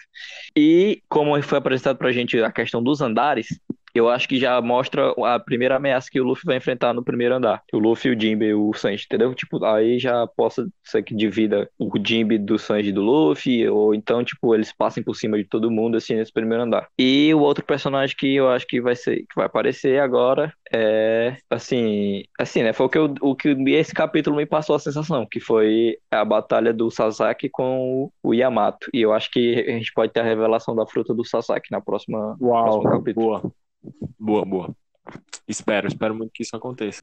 S3: E como foi apresentado pra gente a questão dos andares, eu acho que já mostra a primeira ameaça que o Luffy vai enfrentar no primeiro andar. O Luffy, o Jinbe e o Sanji, entendeu? Tipo, aí já possa ser que divida o Jinbe do Sanji do Luffy, ou então, tipo, eles passem por cima de todo mundo, assim, nesse primeiro andar. E o outro personagem que eu acho que vai ser, que vai aparecer agora é, assim, assim, né? Foi o que, eu, o que esse capítulo me passou a sensação, que foi a batalha do Sasaki com o Yamato. E eu acho que a gente pode ter a revelação da fruta do Sasaki na próxima,
S2: Uau,
S3: próximo capítulo.
S2: boa. Boa, boa. Espero, espero muito que isso aconteça.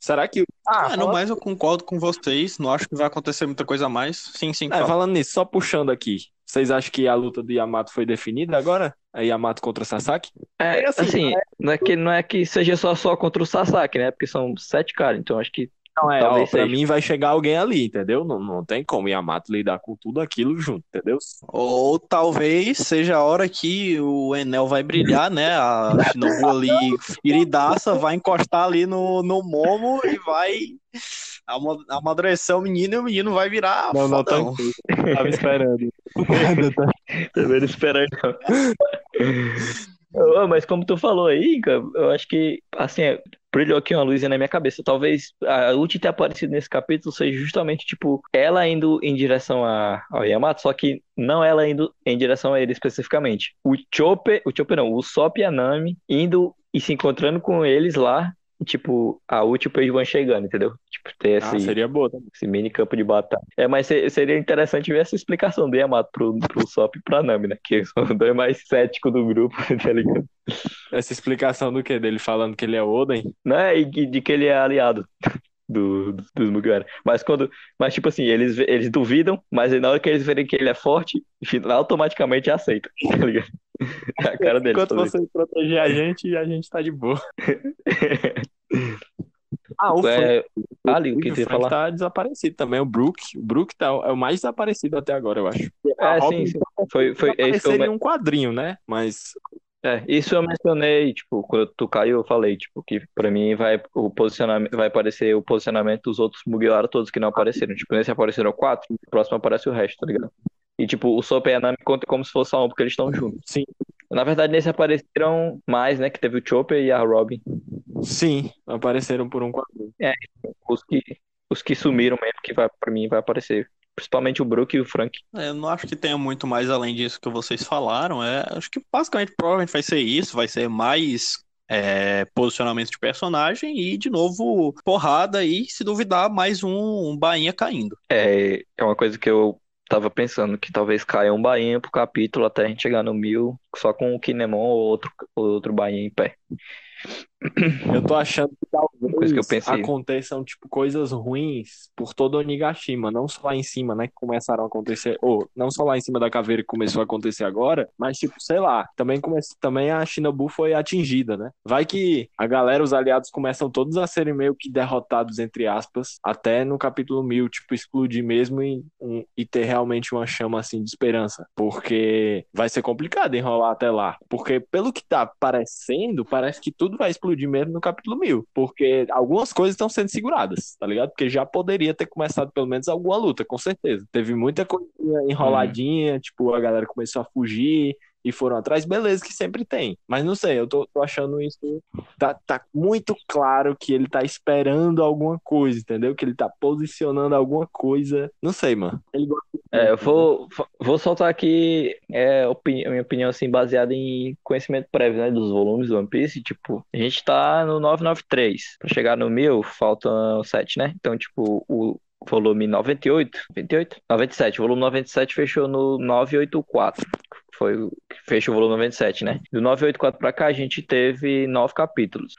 S2: Será que. Ah,
S1: Ah, no mais eu concordo com vocês. Não acho que vai acontecer muita coisa a mais. Sim, sim,
S2: É,
S1: fala.
S2: falando nisso, só puxando aqui. Vocês acham que a luta do Yamato foi definida agora? A Yamato contra Sasaki?
S3: É,
S2: É assim,
S3: assim, não é que, não é que seja só, só contra o Sasaki, né? Porque são sete caras, então acho que
S2: Não, é,
S3: Talvez
S2: ó, pra
S3: seja.
S2: mim vai chegar alguém ali, entendeu? Não, não tem como Yamato lidar com tudo aquilo junto, entendeu?
S1: Ou talvez seja a hora que o Enel vai brilhar, né? A Shinobu ali, feridaça, vai encostar ali no, no Momo e vai ama- amadurecer o menino e o menino vai virar
S2: Não, não,
S1: fodão.
S2: tranquilo. Tava esperando.
S3: Também esperando. Ô, Mas como tu falou aí, eu acho que, assim, brilhou aqui uma luzinha na minha cabeça. Talvez a Uchi ter aparecido nesse capítulo seja justamente, tipo, ela indo em direção a, ao Yamato, só que não ela indo em direção a ele especificamente. O Chopper, o Chopper não, o Sop e a Nami indo e se encontrando com eles lá, tipo, a Uchi e o Page One chegando, entendeu? Tipo, ter
S2: Ah,
S3: esse,
S2: seria boa também.
S3: esse mini campo de batalha. É, mas se- seria interessante ver essa explicação do Yamato pro, pro Sop e pra Nami, né? Que são os dois mais céticos do grupo, tá ligado?
S2: Essa explicação do quê? Dele falando que ele é Oden?
S3: Né? E de, que ele é aliado do, do- dos Mugiwara. Mas quando. Mas tipo assim, eles, eles duvidam, mas na hora que eles verem que ele é forte, automaticamente aceitam, tá ligado? É a cara deles.
S2: Enquanto
S3: fazer
S2: você proteger a gente, a gente tá de boa. Ah, o
S3: É, ali, o que
S2: o
S3: falar?
S2: tá desaparecido também. O Brook, o Brook tá, é o mais desaparecido até agora, eu acho.
S3: É, sim, sim. Foi, foi, é isso eu,
S2: em um quadrinho, né? Mas
S3: É, isso eu mencionei, tipo, quando tu caiu, eu falei, tipo, que pra mim vai o posicionamento, vai aparecer o posicionamento dos outros Mugiwara todos que não apareceram. Tipo, nesse apareceram quatro, no próximo aparece o resto, tá ligado? E tipo, o Sop e a Nami conta como se fosse só um, porque eles estão juntos.
S2: sim,
S3: Na verdade, nesse apareceram mais, né? Que teve o Chopper e a Robin.
S2: Sim, apareceram por um quadrinho.
S3: Os que, os que sumiram mesmo, que vai, pra mim vai aparecer. Principalmente o Brook e o Frank.
S1: É, Eu não acho que tenha muito mais além disso que vocês falaram. É, acho que basicamente provavelmente vai ser isso, vai ser mais é, posicionamento de personagem e, de novo, porrada e, se duvidar, mais um, um bainha caindo.
S3: É, é uma coisa que eu tava pensando, que talvez caia um bainha pro capítulo até a gente chegar no mil, só com o Kinemon ou outro, outro bainha em pé.
S2: Eu tô achando que talvez
S3: Coisa que eu pensei.
S2: aconteçam, tipo, coisas ruins por todo Onigashima, não só lá em cima, né, que começaram a acontecer, ou não só lá em cima da caveira que começou a acontecer agora, mas, tipo, sei lá, também, come... também a Shinobu foi atingida, né? Vai que a galera, os aliados começam todos a serem meio que derrotados, entre aspas, até no capítulo 1000, tipo, explodir mesmo e, um... e ter realmente uma chama, assim, de esperança, porque vai ser complicado enrolar até lá, porque pelo que tá parecendo, parece que tudo vai explodir mesmo no capítulo 1000, porque algumas coisas estão sendo seguradas, tá ligado? Porque já poderia ter começado pelo menos alguma luta, com certeza. Teve muita coisa enroladinha, tipo, a galera começou a fugir e foram atrás, beleza, que sempre tem. Mas não sei, eu tô, tô achando isso. Tá, tá muito claro que ele tá esperando alguma coisa, entendeu? Que ele tá posicionando alguma coisa. Não sei, mano. Ele gosta
S3: É, eu vou, vou soltar aqui é, opini- minha opinião assim, baseada em conhecimento prévio, né, dos volumes do One Piece. Tipo, a gente tá no 993. Pra chegar no 1000, faltam 7, né? Então, tipo, o volume 98, 98? 97. O volume 97 fechou no 984. Foi fechou o volume 97, né? Do 984 pra cá, a gente teve nove capítulos.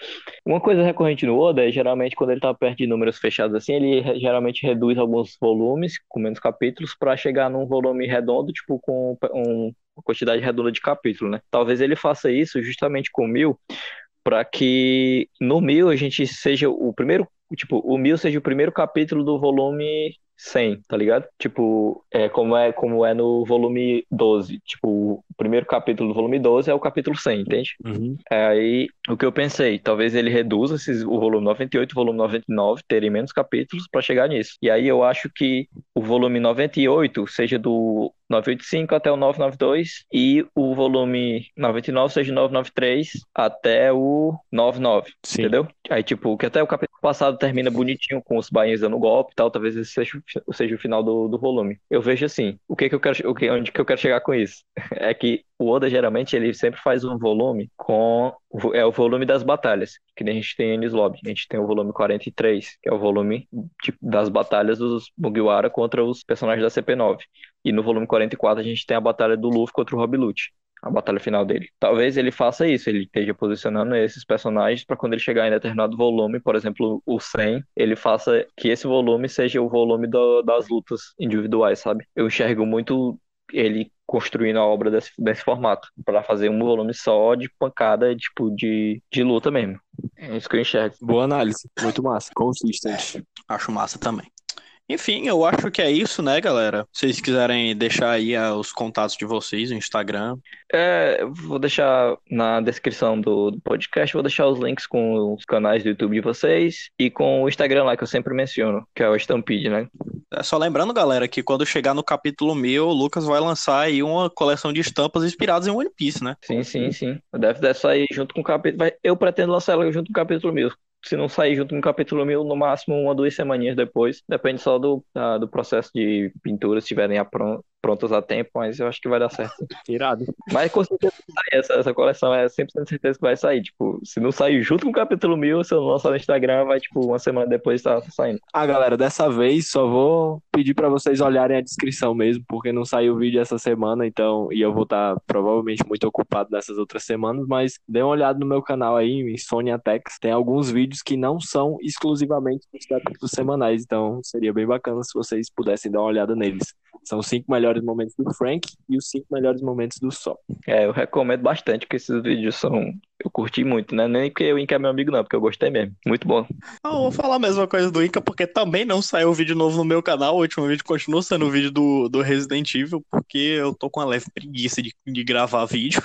S3: Uma coisa recorrente no Oda é geralmente quando ele tá perto de números fechados assim, ele geralmente reduz alguns volumes com menos capítulos pra chegar num volume redondo, tipo com um- uma quantidade redonda de capítulos, né? Talvez ele faça isso justamente com mil, para que no mil a gente seja o primeiro, tipo, o mil seja o primeiro capítulo do volume 100, tá ligado? Tipo, é como é como é no volume 12. Tipo, o primeiro capítulo do volume 12 é o capítulo 100, entende?
S2: Uhum.
S3: Aí, o que eu pensei, talvez ele reduza esses, o volume 98 e o volume 99 terem menos capítulos para chegar nisso. E aí eu acho que o volume 98 seja do 985 até o 992 e o volume 99 seja 993 até o 99,
S2: Sim.
S3: entendeu? Aí, tipo, que até o capítulo passado termina bonitinho com os bainhas dando golpe e tal, talvez esse seja, o- seja o final do, do volume. Eu vejo assim, o que que eu quero, o que, onde que eu quero chegar com isso? É que o Oda, geralmente, ele sempre faz um volume com, é o volume das batalhas, que nem a gente tem em Enies Lobby. A gente tem o volume 43, que é o volume tipo, das batalhas dos Mugiwara contra os personagens da CP9. E no volume 44 a gente tem a batalha do Luffy contra o Rob Lute, a batalha final dele. Talvez ele faça isso, ele esteja posicionando esses personagens para quando ele chegar em determinado volume, por exemplo, o 100, ele faça que esse volume seja o volume do- das lutas individuais, sabe? Eu enxergo muito ele construindo a obra desse, desse formato, para fazer um volume só de pancada, tipo, de, de luta mesmo. É isso que eu enxergo.
S2: Boa análise. Muito massa. Consistent.
S1: Acho massa também. Enfim, eu acho que é isso, né, galera? Se vocês quiserem deixar aí ah, os contatos de vocês, o Instagram.
S3: É, eu vou deixar na descrição do, do podcast, vou deixar os links com os canais do YouTube de vocês e com o Instagram lá que eu sempre menciono, que é o Stampede, né?
S1: É só lembrando, galera, que quando chegar no capítulo 1000, o Lucas vai lançar aí uma coleção de estampas inspiradas em One Piece, né?
S3: Sim, sim, sim. Deve, deve sair junto com o capítulo. Eu pretendo lançar ela junto com o capítulo 1000. Se não sair junto com o capítulo 1000, no máximo uma, duas semaninhas depois. Depende só do, da- do processo de pintura, se estiverem apron- prontas a tempo, mas eu acho que vai dar certo.
S2: Irado.
S3: Mas com certeza vai sair, essa, essa coleção é 100% certeza que vai sair. Tipo, se não sair junto com o capítulo 1000, se eu não lançar no Instagram, vai, tipo, uma semana depois tá saindo.
S2: Ah, galera, dessa vez só vou pedir pra vocês olharem a descrição mesmo, porque não saiu o vídeo essa semana, então, e eu vou estar provavelmente muito ocupado nessas outras semanas, mas dê uma olhada no meu canal aí, Insomnia Tex, tem alguns vídeos que não são exclusivamente dos capítulos semanais, então seria bem bacana se vocês pudessem dar uma olhada neles. São os cinco melhores momentos do Frank e os cinco melhores momentos do Sol.
S3: É, eu recomendo bastante, porque esses vídeos são. Eu curti muito, né? Nem porque o Inca é meu amigo, não, porque eu gostei mesmo. Muito bom.
S1: Ah, vou falar a mesma coisa do Inca, porque também não saiu vídeo novo no meu canal. O último vídeo continua sendo o vídeo do, do Resident Evil, porque eu tô com uma leve preguiça de, de gravar vídeo.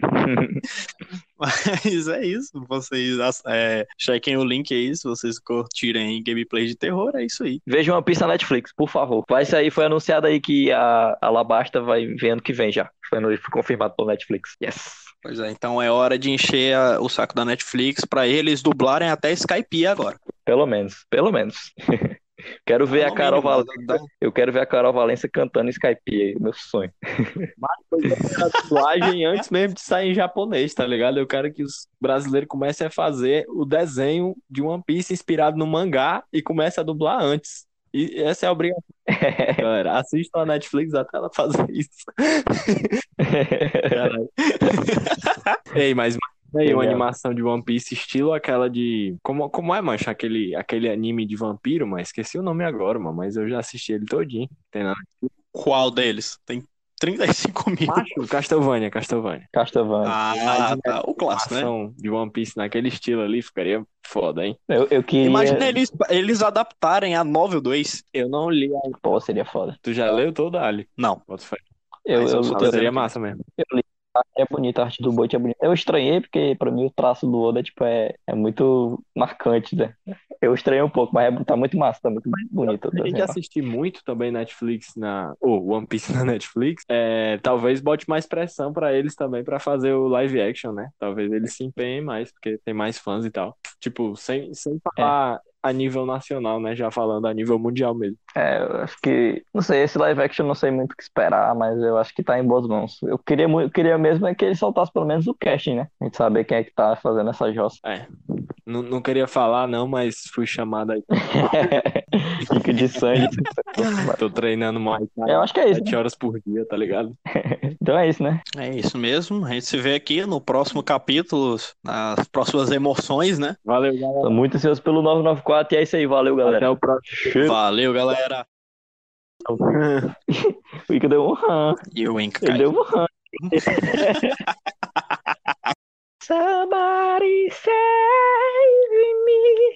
S1: Mas é isso. Vocês é, chequem o link aí, se vocês curtirem gameplay de terror, é isso aí.
S3: Vejam uma pista na Netflix, por favor. Vai sair, foi anunciado aí que a Alabasta vai ver ano que vem já. Foi, foi confirmado pelo Netflix. Yes.
S1: Pois é, então é hora de encher a- o saco da Netflix pra eles dublarem até Skype agora.
S3: Pelo menos, pelo menos. Quero ver a
S1: No
S3: Carol
S1: mínimo,
S3: Valença. Eu quero ver a Carol Valença cantando Skype, meu sonho.
S2: a dublagem antes mesmo de sair em japonês, tá ligado? Eu quero que os brasileiros comecem a fazer o desenho de One Piece inspirado no mangá e comece a dublar antes. E essa é a obrigação, galera. Assistam a Netflix até ela fazer isso. Ei, mas aí uma
S3: Legal.
S2: animação de One Piece estilo aquela de. Como, como é, mancha? Aquele, aquele anime de vampiro, mas esqueci o nome agora, mano. Mas eu já assisti ele todinho. Tem nada.
S1: Qual deles? Tem 35 mil.
S2: Macho, Castlevania, Castlevania.
S3: Castlevania.
S1: Ah, tá. O clássico, né?
S2: Animação de One Piece naquele estilo ali ficaria foda, hein?
S3: Eu, eu queria.
S1: Imagina eles, eles adaptarem a novel do Ace.
S2: Eu não li ainda.
S3: Pô, seria foda.
S2: Tu já leu todo Ali?
S1: Não.
S3: Eu, eu,
S1: eu sou
S3: eu,
S1: teu-
S2: Seria massa mesmo.
S3: é bonita, a arte do Boit é bonita. Eu estranhei porque pra mim o traço do Oda tipo, é, é muito marcante, né? Eu estranhei um pouco, mas é- tá muito massa, tá muito bonito.
S2: gente
S3: desenho.
S2: assistir muito também Netflix na. Ou One Piece na Netflix. É, talvez bote mais pressão pra eles também pra fazer o live action, né? Talvez eles se empenhem mais, porque tem mais fãs e tal. Tipo, sem, sem falar a nível nacional, né? Já falando a nível mundial mesmo.
S3: É, eu acho que. Não sei, esse live action eu não sei muito o que esperar, mas eu acho que tá em boas mãos. Eu queria, eu queria mesmo é que ele soltasse pelo menos o casting, né? A gente saber quem é que tá fazendo essa jossa.
S2: Não, não queria falar, não, mas fui chamado aí.
S3: Fica de sangue.
S2: Tô treinando mais
S3: Eu acho que é isso. né?
S2: sete horas por dia, tá ligado?
S3: Então é isso, né?
S1: É isso mesmo. A gente se vê aqui no próximo capítulo, nas próximas emoções, né?
S2: Valeu, galera.
S3: Tô muito ansioso pelo 994 4 e é isso aí. Valeu, galera.
S2: Até o próximo.
S1: Valeu, galera.
S3: o Ica deu um ram.
S1: E o Inca.
S3: Ele deu um ram. Somebody save me.